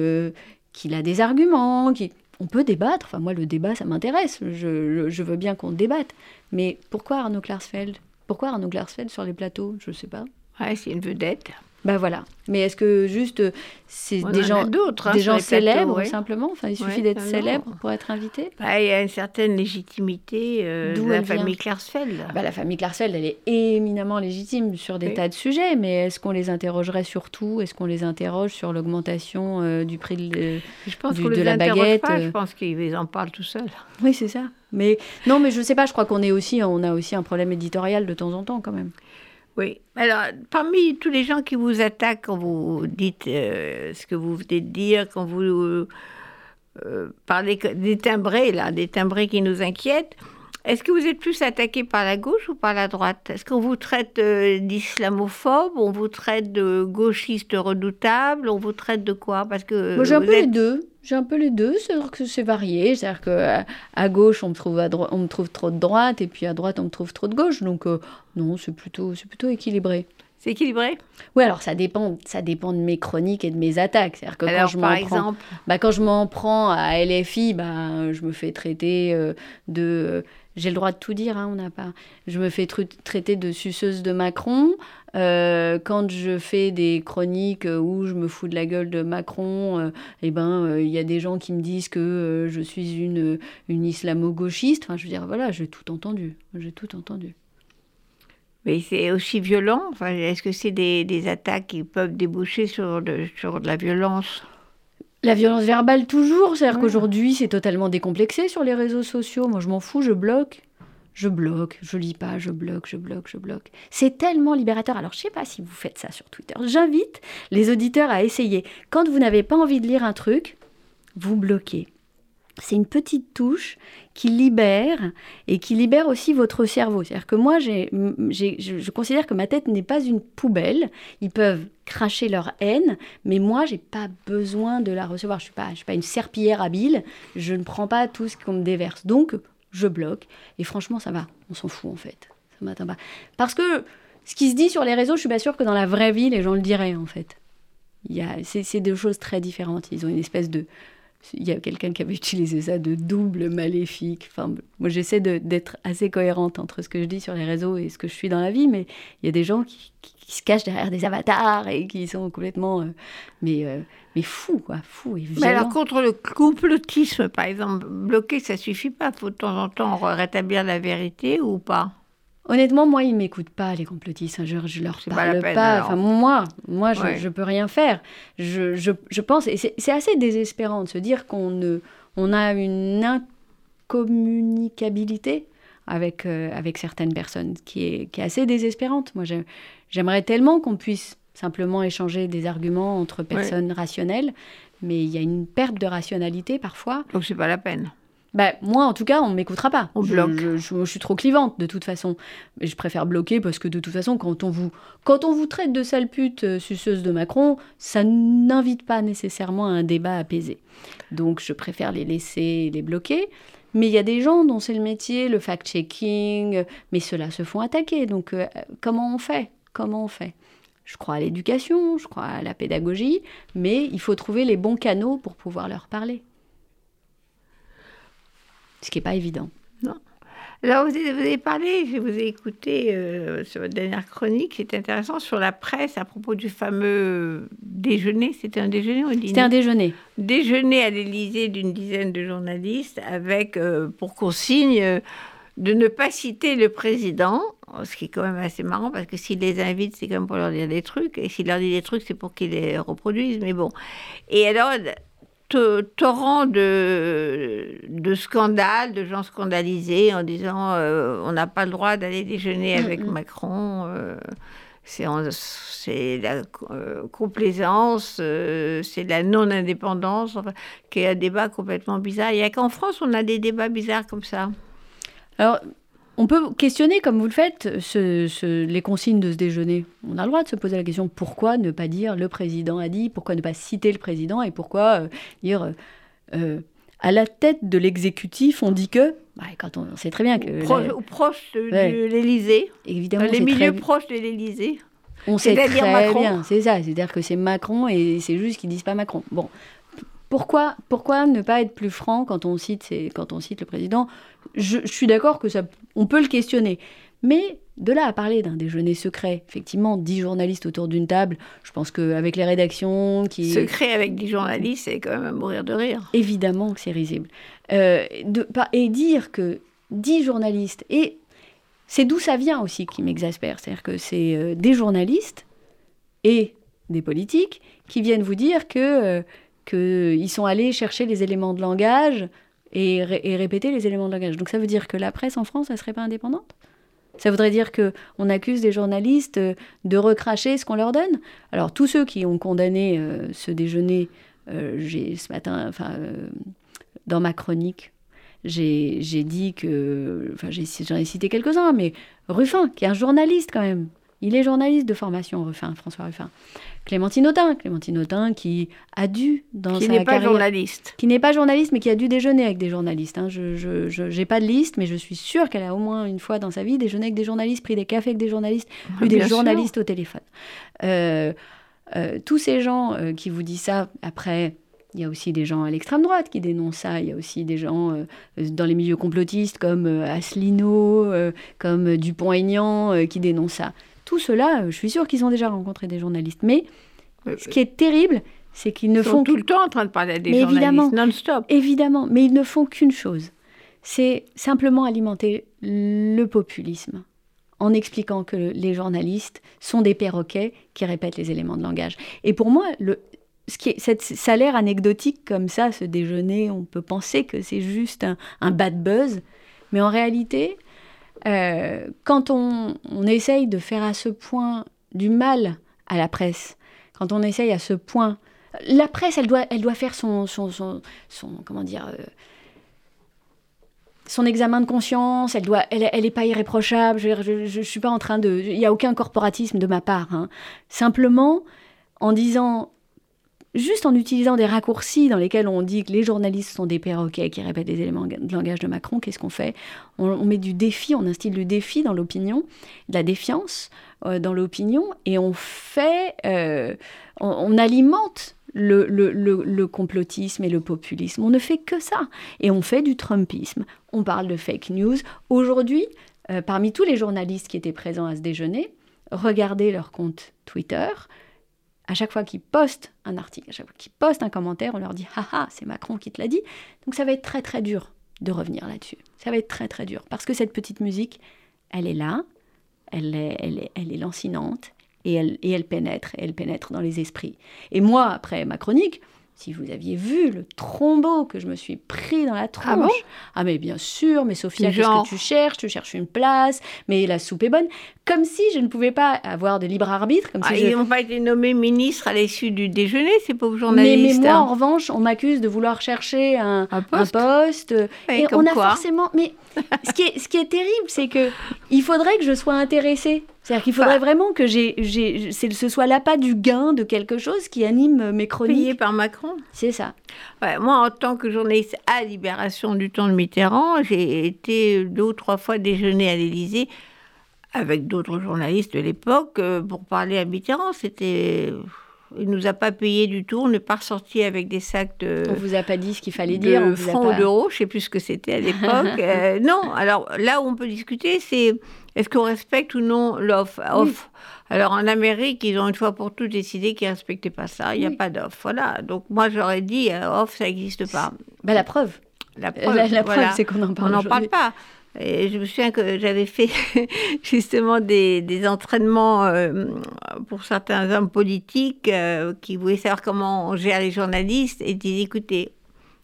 qu'il a des arguments, qui on peut débattre. Enfin, moi, le débat, ça m'intéresse. Je veux bien qu'on débatte. Mais pourquoi Arnaud Klarsfeld? Pourquoi Arnaud Klarsfeld sur les plateaux? Je ne sais pas. Ouais, c'est une vedette. Ben voilà. Mais est-ce que juste euh, c'est des gens, d'autres, hein, des gens plateaux, célèbres ouais. simplement Enfin, il suffit Ouais, d'être non. célèbre pour être invité. Bah, il y a une certaine légitimité euh, D'où de la famille Klarsfeld. Bah, la famille Klarsfeld, elle est éminemment légitime sur des Oui. tas de sujets, mais est-ce qu'on les interrogerait sur tout? Est-ce qu'on les interroge sur l'augmentation euh, du prix de... je pense du- qu'on de les la baguette, pas, euh. je pense qu'ils en parlent tout seuls. Oui, c'est ça. Mais non, mais je sais pas. Je crois qu'on est aussi, on a aussi un problème éditorial de temps en temps quand même. Oui. Alors, parmi tous les gens qui vous attaquent quand vous dites euh, ce que vous venez de dire, quand vous euh, euh, parlez des timbrés, là, des timbrés qui nous inquiètent, est-ce que vous êtes plus attaqué par la gauche ou par la droite? Est-ce qu'on vous traite euh, d'islamophobe On vous traite de gauchiste redoutable On vous traite de quoi? Parce que Moi, j'ai un peu les deux. J'ai un peu les deux. C'est-à-dire que c'est varié. C'est-à-dire que à, à gauche, on me trouve à on me trouve trop de droite, et puis à droite, on me trouve trop de gauche. Donc euh, non, c'est plutôt, c'est plutôt équilibré. C'est équilibré? Oui, alors ça dépend, ça dépend de mes chroniques et de mes attaques. C'est-à-dire que quand Alors, je par m'en prends, exemple, bah, quand je m'en prends à LFI, bah, je me fais traiter euh, de. J'ai le droit de tout dire, hein, on n'a pas. Je me fais traiter de suceuse de Macron. Euh, quand je fais des chroniques où je me fous de la gueule de Macron, euh, eh ben, euh, il y a des gens qui me disent que euh, je suis une, une islamo-gauchiste. Enfin, je veux dire, voilà, j'ai tout entendu. J'ai tout entendu. mais c'est aussi violent. Enfin, Est-ce que c'est des, des attaques qui peuvent déboucher sur de, sur de la violence? La violence verbale toujours, c'est-à-dire qu'aujourd'hui c'est totalement décomplexé sur les réseaux sociaux. Moi je m'en fous, je bloque. Je bloque, je lis pas, je bloque, je bloque, je bloque. C'est tellement libérateur. Alors je sais pas si vous faites ça sur Twitter. J'invite les auditeurs à essayer. Quand vous n'avez pas envie de lire un truc, vous bloquez. C'est une petite touche qui libère et qui libère aussi votre cerveau. C'est-à-dire que moi, j'ai, je, considère que ma tête n'est pas une poubelle. Ils peuvent cracher leur haine, mais moi, j'ai pas besoin de la recevoir. Je suis pas, je suis pas une serpillière habile. Je ne prends pas tout ce qu'on me déverse. Donc, je bloque. Et franchement, ça va. On s'en fout en fait. Ça m'atteint pas. Parce que ce qui se dit sur les réseaux, je suis pas sûre que dans la vraie vie, les gens le diraient en fait. C'est deux choses très différentes. Ils ont une espèce de il y a quelqu'un qui avait utilisé ça de double maléfique. Enfin, moi, j'essaie d'être assez cohérente entre ce que je dis sur les réseaux et ce que je suis dans la vie, mais il y a des gens qui, se cachent derrière des avatars et qui sont complètement, euh, mais, euh, mais fous, quoi, fous et violents. Mais alors, contre le complotisme, par exemple, bloquer, ça suffit pas. Faut de temps en temps rétablir la vérité ou pas? Honnêtement, moi, ils m'écoutent pas, les complotistes. Je, je leur parle pas. Enfin, moi, moi, je, ne peux rien faire. Je, je pense, et c'est assez désespérant de se dire qu'on ne, on a une incommunicabilité avec, euh, avec certaines personnes, qui est, qui est assez désespérante. Moi, j'aimerais tellement qu'on puisse simplement échanger des arguments entre personnes rationnelles, mais il y a une perte de rationalité parfois. Donc, c'est pas la peine. Bah, moi, en tout cas, on ne m'écoutera pas. On bloque. Je, suis trop clivante, de toute façon. Mais je préfère bloquer parce que, de toute façon, quand on vous, quand on vous traite de sale pute euh, suceuse de Macron, ça n'invite pas nécessairement à un débat apaisé. Donc, je préfère les laisser les bloquer. Mais il y a des gens dont c'est le métier, le fact-checking, mais ceux-là se font attaquer. Donc, euh, comment on fait? Comment on fait? Je crois à l'éducation, je crois à la pédagogie, mais il faut trouver les bons canaux pour pouvoir leur parler ce qui n'est pas évident. Non. Alors, vous avez, parlé, je vous ai écouté euh, sur votre dernière chronique, c'était intéressant, sur la presse à propos du fameux déjeuner. C'était un déjeuner ou C'était un déjeuner. Déjeuner à l'Élysée d'une dizaine de journalistes avec euh, pour consigne euh, de ne pas citer le président, ce qui est quand même assez marrant parce que s'il les invite, c'est quand même pour leur dire des trucs, et s'il leur dit des trucs, c'est pour qu'ils les reproduisent, mais bon. Et alors, torrent de, de scandales, de gens scandalisés en disant euh, on n'a pas le droit d'aller déjeuner avec Macron. Euh, c'est la euh, complaisance, c'est la non-indépendance, qui est un débat complètement bizarre. Il n'y a qu'en France on a des débats bizarres comme ça. Alors, on peut questionner, comme vous le faites, les consignes de ce déjeuner. On a le droit de se poser la question pourquoi ne pas dire le président a dit, pourquoi ne pas citer le président et pourquoi euh, dire euh, euh, à la tête de l'exécutif, on dit que. Bah, quand on, sait très bien que. Proche de, l'Élysée. Évidemment. Les milieux proches de l'Élysée. On sait très bien, c'est ça. C'est-à-dire que c'est Macron et c'est juste qu'ils disent pas Macron. Bon, pourquoi, pourquoi ne pas être plus franc quand on cite, quand on cite le président? Je, suis d'accord que ça, on peut le questionner. Mais de là à parler d'un déjeuner secret, effectivement, dix journalistes autour d'une table, je pense qu'avec les rédactions qui... Secret avec dix journalistes, c'est quand même à mourir de rire. Évidemment que c'est risible. Euh, de, et dire que dix journalistes, et c'est d'où ça vient aussi qui m'exaspère, c'est-à-dire que c'est euh, des journalistes et des politiques qui viennent vous dire que... Euh, qu'ils sont allés chercher les éléments de langage et, répéter les éléments de langage. Donc ça veut dire que la presse en France, elle serait pas indépendante? Ça voudrait dire que on accuse des journalistes de recracher ce qu'on leur donne? Alors tous ceux qui ont condamné euh, ce déjeuner, euh, ce matin, enfin euh, dans ma chronique, j'ai dit que, enfin j'en ai, cité quelques-uns, mais Ruffin, qui est un journaliste quand même, il est journaliste de formation, Ruffin, François Ruffin. Clémentine Autain, Clémentine Autain qui a dû dans qui n'est pas journaliste, qui n'est pas journaliste mais qui a dû déjeuner avec des journalistes. Hein. Je n'ai pas de liste, mais je suis sûre qu'elle a au moins une fois dans sa vie déjeuné avec des journalistes, pris des cafés avec des journalistes, eu des journalistes au téléphone. Euh, euh, tous ces gens euh, qui vous disent ça, après, il y a aussi des gens à l'extrême droite qui dénoncent ça. Il y a aussi des gens dans les milieux complotistes comme Asselineau, comme Dupont-Aignan qui dénoncent ça. Tout cela, euh, je suis sûre qu'ils ont déjà rencontré des journalistes. Mais ce qui est terrible, c'est qu'ils ne Ils font sont tout le temps en train de parler à des journalistes non-stop. Évidemment, mais ils ne font qu'une chose, c'est simplement alimenter le populisme en expliquant que les journalistes sont des perroquets qui répètent les éléments de langage. Et pour moi, le, ce qui est, cette, ça a l'air anecdotique comme ça, ce déjeuner. On peut penser que c'est juste un, un, bad buzz. Mais en réalité, euh, quand on, essaye de faire à ce point du mal à la presse, quand on essaye à ce point... La presse, elle doit, elle doit faire son, son, son, comment dire... Euh, son examen de conscience, elle doit, elle, elle est pas irréprochable. Je, ne suis pas en train de, il y a aucun corporatisme de ma part. Hein. Simplement, en disant juste en utilisant des raccourcis dans lesquels on dit que les journalistes sont des perroquets qui répètent des éléments de langage de Macron, qu'est-ce qu'on fait? On, met du défi, on instille du défi dans l'opinion, de la défiance euh, dans l'opinion, et on fait, euh, on, alimente le, complotisme et le populisme. On ne fait que ça. Et on fait du Trumpisme. On parle de fake news. Aujourd'hui, euh, parmi tous les journalistes qui étaient présents à ce déjeuner, regardez leur compte Twitter, à chaque fois qu'ils postent un article, à chaque fois qu'ils postent un commentaire, on leur dit haha, c'est Macron qui te l'a dit. Donc ça va être très très dur de revenir là-dessus. Ça va être très très dur parce que cette petite musique, elle est là, elle est, elle est, elle est lancinante et elle, et elle pénètre, et elle pénètre dans les esprits. Et moi, après ma chronique, si vous aviez vu le trombeau que je me suis pris dans la Ah, tronche. bon Ah, mais bien sûr, mais Sophia, qu'est-ce que tu cherches? Tu cherches une place, mais la soupe est bonne. Comme si je ne pouvais pas avoir de libre arbitre, comme si Ah, je... Ils n'ont pas été nommés ministres à l'issue du déjeuner, ces pauvres Mais, journalistes. mais moi, hein. en revanche, on m'accuse de vouloir chercher un, Un un poste. et on a forcément. Mais ce qui est, ce qui est terrible, c'est que il faudrait que je sois intéressée. C'est-à-dire qu'il faudrait Bah. vraiment que j'ai, j'ai, c'est- ce soit l'appât du gain de quelque chose qui anime mes Payé chroniques. par Macron. C'est ça. Ouais, moi, en tant que journaliste à Libération du temps de Mitterrand, j'ai été deux ou trois fois déjeuner à l'Élysée avec d'autres journalistes de l'époque euh, pour parler à Mitterrand. C'était. Il nous a pas payé du tout. On n'est pas ressorti avec des sacs de. On vous a pas dit ce qu'il fallait de dire. a francs pas- ou d'euros, je sais plus ce que c'était à l'époque. [laughs] Euh, non, alors là où on peut discuter, c'est est-ce qu'on respecte ou non l'offre? Off. Alors en Amérique, ils ont une fois pour toutes décidé qu'ils ne respectaient pas ça. Il n'y a pas d'offre. Voilà. Donc moi, j'aurais dit euh, off, ça n'existe pas. Bah, la preuve. La preuve, la preuve, voilà. c'est qu'on en on parle. n'en parle aujourd'hui. pas. Et je me souviens que j'avais fait [laughs] justement des, des entraînements euh, pour certains hommes politiques euh, qui voulaient savoir comment on gère les journalistes et disaient écoutez,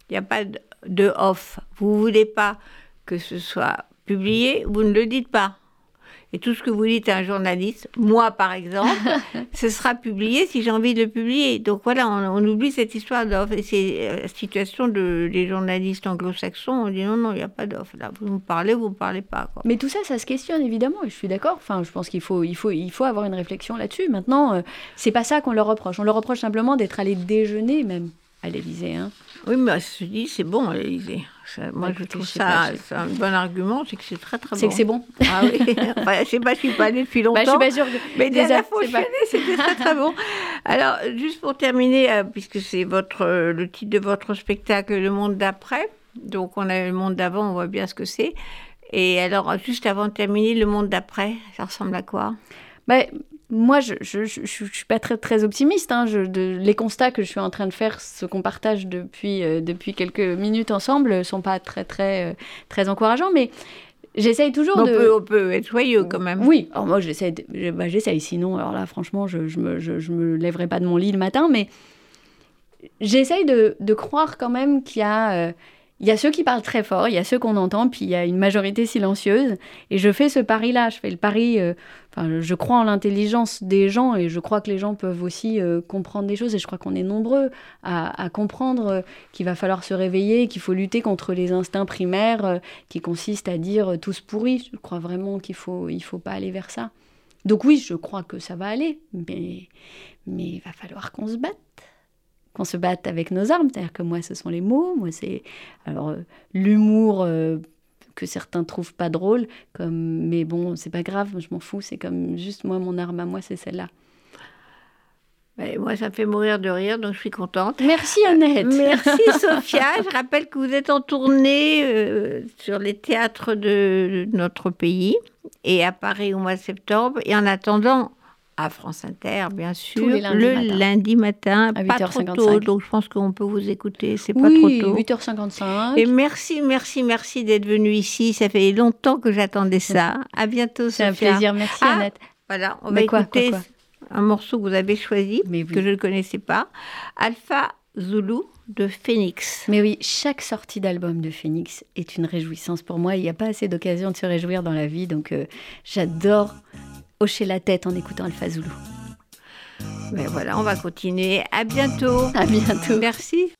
il n'y a pas de off. Vous voulez pas que ce soit publié, vous ne le dites pas. Et tout ce que vous dites à un journaliste, moi par exemple, [laughs] ce sera publié si j'ai envie de le publier. Donc voilà, on, on oublie cette histoire d'offre. Et c'est euh, la situation de, des journalistes anglo-saxons. On dit non, non, il n'y a pas d'offre. Là, vous me parlez, vous ne parlez pas. Quoi. Mais tout ça, ça se questionne évidemment, je suis d'accord. Enfin, je pense qu'il faut, il faut, il faut avoir une réflexion là-dessus. Maintenant, euh, c'est pas ça qu'on leur reproche. On leur reproche simplement d'être allé déjeuner même à l'Élysée. Hein. Oui, mais je dis, c'est bon Moi, Bah, je trouve ça c'est un bon argument, c'est que c'est très, très bon. C'est que c'est bon. Ah oui, [laughs] enfin, je sais pas, je suis pas allée depuis longtemps. Bah, je suis pas sûre. que- Mais Déjà, la fois c'était très très [laughs] bon. Alors, juste pour terminer, euh, puisque c'est votre euh, le titre de votre spectacle, Le Monde d'après. Donc, on a le monde d'avant, on voit bien ce que c'est. Et alors, juste avant de terminer, le monde d'après, ça ressemble à quoi? Bah, moi, je je, je, je- je suis pas très, très optimiste. hein. Je, de- les constats que je suis en train de faire, ce qu'on partage depuis, euh, depuis quelques minutes ensemble, sont pas très, très, euh, très encourageants. Mais j'essaye toujours on, de. peut, on peut être joyeux quand même. Oui, alors moi j'essaie, de- bah, j'essaye. Sinon, alors là, franchement, je, je me, je, je me lèverai pas de mon lit le matin, mais j'essaye de, de croire quand même qu'il y a, euh, il y a ceux qui parlent très fort, il y a ceux qu'on entend, puis il y a une majorité silencieuse. Et je fais ce pari-là, je fais le pari. euh, Enfin, je crois en l'intelligence des gens et je crois que les gens peuvent aussi euh, comprendre des choses. Et je crois qu'on est nombreux à, comprendre euh, qu'il va falloir se réveiller, qu'il faut lutter contre les instincts primaires euh, qui consistent à dire tous pourris. Je crois vraiment qu'il faut, il faut pas aller vers ça. Donc oui, je crois que ça va aller, mais, mais il va falloir qu'on se batte. Qu'on se batte avec nos armes. C'est-à-dire que moi, ce sont les mots. Moi, c'est alors l'humour que certains trouvent pas drôle. Comme, mais bon, c'est pas grave, je m'en fous. C'est comme juste moi, mon arme à moi, c'est celle-là. Et moi, ça me fait mourir de rire, donc je suis contente. Merci Annette. [laughs] Merci [laughs] Sophia. Je rappelle que vous êtes en tournée euh, sur les théâtres de notre pays et à Paris au mois de septembre. Et en attendant, à France Inter, bien sûr, le lundi matin, pas 8h55. trop tôt, donc je pense qu'on peut vous écouter, c'est oui, pas trop tôt. 8h55. Et merci, merci, merci d'être venu ici, ça fait longtemps que j'attendais ça. À bientôt, C'est un plaisir, merci ah, Annette. Voilà, on va écouter un morceau que vous avez choisi, Mais que je ne connaissais pas, Alpha Zulu de Phoenix. Mais oui, chaque sortie d'album de Phoenix est une réjouissance pour moi. Il n'y a pas assez d'occasions de se réjouir dans la vie, donc euh, j'adore hocher la tête en écoutant Alpha Zoulou. Mais ben voilà, on va continuer. À bientôt. À bientôt. Merci.